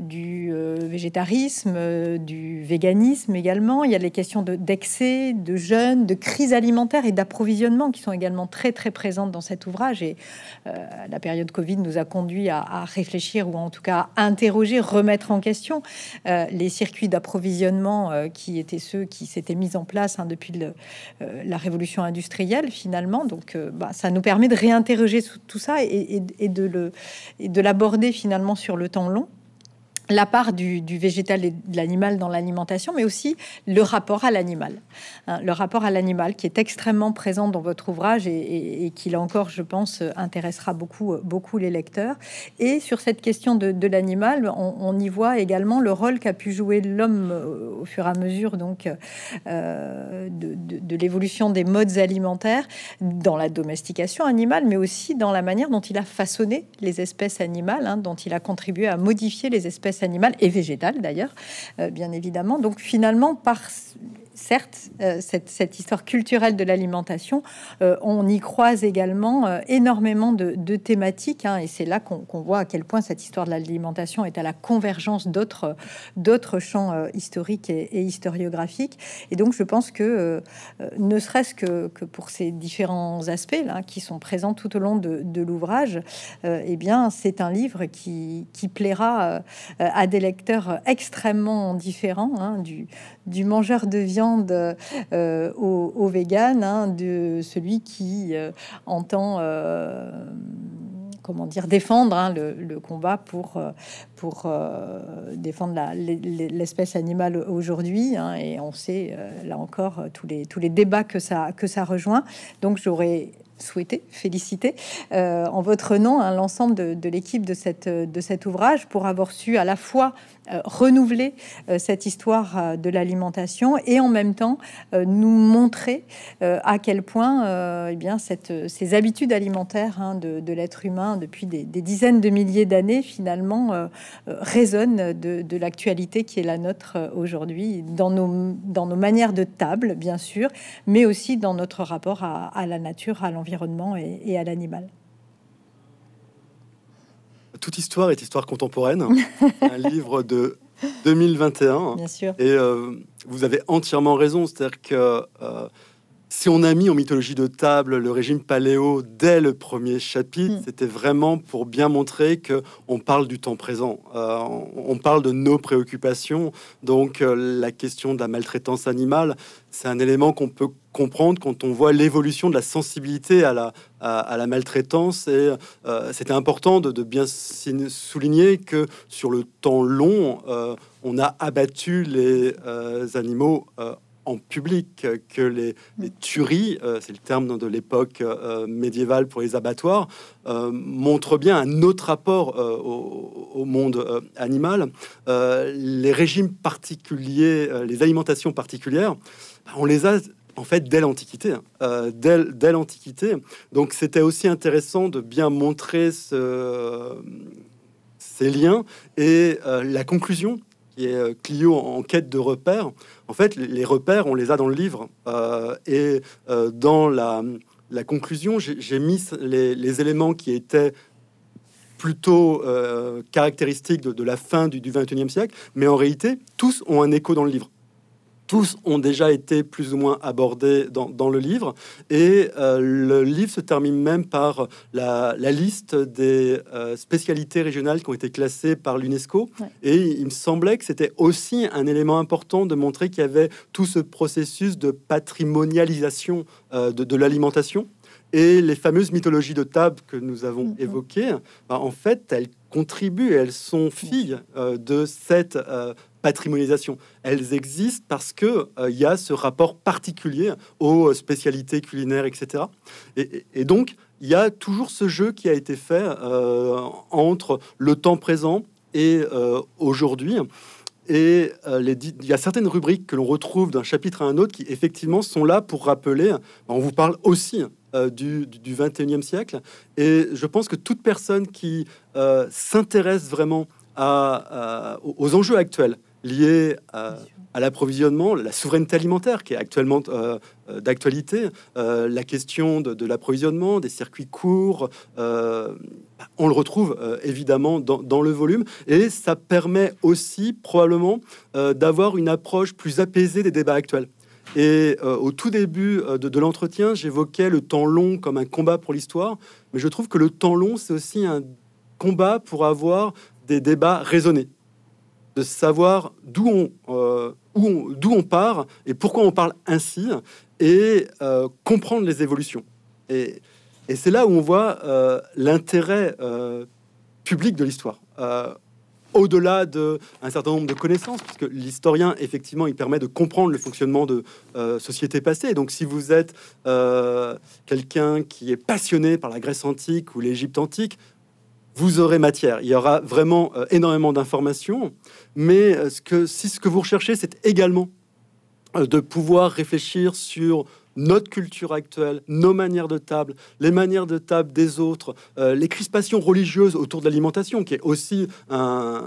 du végétarisme, du véganisme également. Il y a les questions d'excès, de, jeunes, de crise alimentaire et d'approvisionnement qui sont également très très présentes dans cet ouvrage. Et la période Covid nous a conduit à, réfléchir ou en tout cas à interroger, remettre en question les circuits d'approvisionnement qui étaient ceux qui s'étaient mis en place hein, depuis le, la révolution industrielle finalement. Donc, euh, bah, ça nous permet de réinterroger tout ça et, et de l'aborder finalement sur le temps long la part du, végétal et de l'animal dans l'alimentation, mais aussi le rapport à l'animal. Hein, le rapport à l'animal qui est extrêmement présent dans votre ouvrage et, qui, là encore, je pense, intéressera beaucoup, beaucoup les lecteurs. Et sur cette question de, l'animal, on, y voit également le rôle qu'a pu jouer l'homme au fur et à mesure donc euh, de, l'évolution des modes alimentaires dans la domestication animale, mais aussi dans la manière dont il a façonné les espèces animales, hein, dont il a contribué à modifier les espèces animal et végétal d'ailleurs, euh, bien évidemment. Donc finalement, par certes, euh, cette, histoire culturelle de l'alimentation, euh, on y croise également euh, énormément de, thématiques, hein, et c'est là qu'on voit à quel point cette histoire de l'alimentation est à la convergence d'autres champs historiques et, historiographiques. Et donc, je pense que, ne serait-ce que, pour ces différents aspects là, qui sont présents tout au long de, l'ouvrage, eh bien, c'est un livre qui, plaira à des lecteurs extrêmement différents, hein, du mangeur de viande euh, au, au vegan, hein, de celui qui euh, entend euh, comment dire défendre hein, le, combat pour pour défendre l'espèce animale aujourd'hui hein, et on sait là encore tous les tous les débats que ça que ça rejoint. Donc j'aurais souhaité féliciter en votre nom l'ensemble de, de l'équipe de de cet ouvrage pour avoir su à la fois renouveler euh, cette histoire euh, de l'alimentation et en même temps nous montrer à quel point eh bien, ces habitudes alimentaires hein, de, l'être humain depuis des, dizaines de milliers d'années finalement résonnent de, l'actualité qui est la nôtre aujourd'hui dans nos, dans nos manières de table, bien sûr, mais aussi dans notre rapport à, la nature, à l'environnement et à l'animal toute histoire est histoire contemporaine. (laughs) un livre de 2021. Bien sûr. Et euh, vous avez entièrement raison. C'est-à-dire que euh, si on a mis en mythologie de table le régime paléo dès le premier chapitre, mm. c'était vraiment pour bien montrer que on parle du temps présent, euh, on parle de nos préoccupations. Donc euh, la question de la maltraitance animale, c'est un élément qu'on peut comprendre quand on voit l'évolution de la sensibilité à la, à, la maltraitance. Et euh, c'était important de, de, bien souligner que sur le temps long, on a abattu les animaux en public que les, tueries, euh, c'est le terme de l'époque euh, médiévale pour les abattoirs, euh, montrent bien un autre rapport au, monde animal. les régimes particuliers, les alimentations particulières, on les a en fait dès l'Antiquité. Hein. dès, l'Antiquité. Donc c'était aussi intéressant de bien montrer ce, ces liens et la conclusion est Clio en quête de repères. En fait, les repères, on les a dans le livre. Euh, et euh, dans la, conclusion, j'ai mis les, éléments qui étaient plutôt euh, caractéristiques de, la fin du, du 21e siècle, mais en réalité, tous ont un écho dans le livre tous ont déjà été plus ou moins abordés dans, le livre. Et euh, le livre se termine même par la, liste des euh, spécialités régionales qui ont été classées par l'UNESCO. Et il me semblait que c'était aussi un élément important de montrer qu'il y avait tout ce processus de patrimonialisation euh, de, l'alimentation. Et les fameuses mythologies de table que nous avons évoquées, bah, en fait, elles contribuent, elles sont filles de cette patrimonialisation. Elles existent parce que il euh, y a ce rapport particulier aux spécialités culinaires, etc. Et, donc, il y a toujours ce jeu qui a été fait euh, entre le temps présent et euh, aujourd'hui. Et il y a certaines rubriques que l'on retrouve d'un chapitre à un autre qui effectivement sont là pour rappeler. On vous parle aussi du, du, 21e siècle. Et je pense que toute personne qui s'intéresse vraiment aux enjeux actuels, liées à, l'approvisionnement, la souveraineté alimentaire qui est actuellement euh, euh, d'actualité, euh, la question de, l'approvisionnement, des circuits courts, on le retrouve évidemment dans, le volume. Et ça permet aussi probablement d'avoir une approche plus apaisée des débats actuels. Et au tout début de, de l'entretien, j'évoquais le temps long comme un combat pour l'histoire, mais je trouve que le temps long, c'est aussi un combat pour avoir des débats raisonnés de savoir d'où on, euh, d'où on part et pourquoi on parle ainsi et euh, comprendre les évolutions. Et, c'est là où on voit euh, l'intérêt public de l'histoire. au-delà de un certain nombre de connaissances, puisque l'historien, effectivement, il permet de comprendre le fonctionnement de sociétés passées. Donc, si vous êtes quelqu'un qui est passionné par la Grèce antique ou l'Égypte antique, vous aurez matière. Il y aura vraiment euh, énormément d'informations, mais euh, ce que, si ce que vous recherchez, c'est également euh, de pouvoir réfléchir sur notre culture actuelle, nos manières de table, les manières de table des autres, les crispations religieuses autour de l'alimentation, qui est aussi un,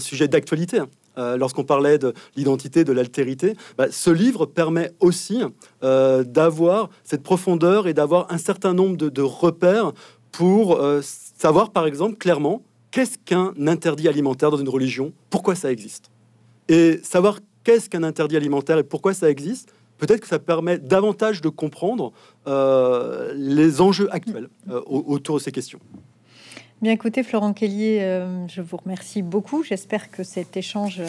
sujet d'actualité. Hein. Lorsqu'on parlait de l'identité, de l'altérité, bah, ce livre permet aussi d'avoir cette profondeur et d'avoir un certain nombre de, de repères pour Savoir, par exemple, clairement, qu'est-ce qu'un interdit alimentaire dans une religion, pourquoi ça existe. Et savoir qu'est-ce qu'un interdit alimentaire et pourquoi ça existe, peut-être que ça permet davantage de comprendre euh, les enjeux actuels euh, autour de ces questions. Bien écoutez, Florent Kellier, euh, je vous remercie beaucoup. J'espère que cet échange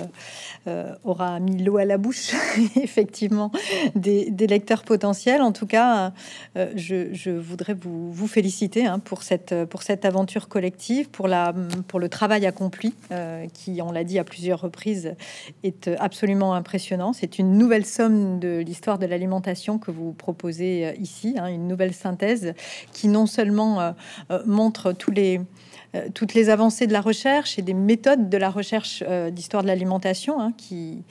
euh, aura mis l'eau à la bouche, (laughs) effectivement, des, lecteurs potentiels. En tout cas, euh, je, voudrais vous, féliciter hein, pour, cette, pour cette aventure collective, pour, la, pour le travail accompli, qui, on l'a dit à plusieurs reprises, est absolument impressionnant. C'est une nouvelle somme de l'histoire de l'alimentation que vous proposez ici, hein, une nouvelle synthèse qui non seulement montre tous les euh, toutes les avancées de la recherche et des méthodes de la recherche euh, d'histoire de l'alimentation hein, qui,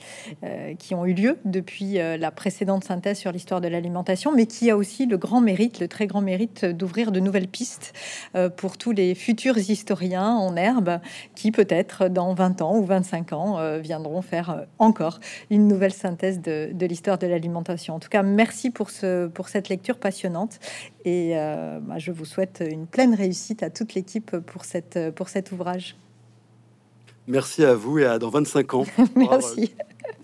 euh, qui ont eu lieu depuis la précédente synthèse sur l'histoire de l'alimentation, mais qui a aussi le grand mérite, le très grand mérite d'ouvrir de nouvelles pistes pour tous les futurs historiens en herbe qui peut-être dans 20 ans ou 25 ans viendront faire encore une nouvelle synthèse de, l'histoire de l'alimentation. En tout cas, merci pour cette lecture passionnante et bah, je vous souhaite une pleine réussite à toute l'équipe pour cette, pour cet ouvrage. Merci à vous et à dans 25 ans. (laughs) Merci.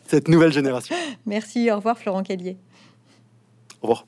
Cette nouvelle génération. Merci. Au revoir, Florent Kellier. Au revoir.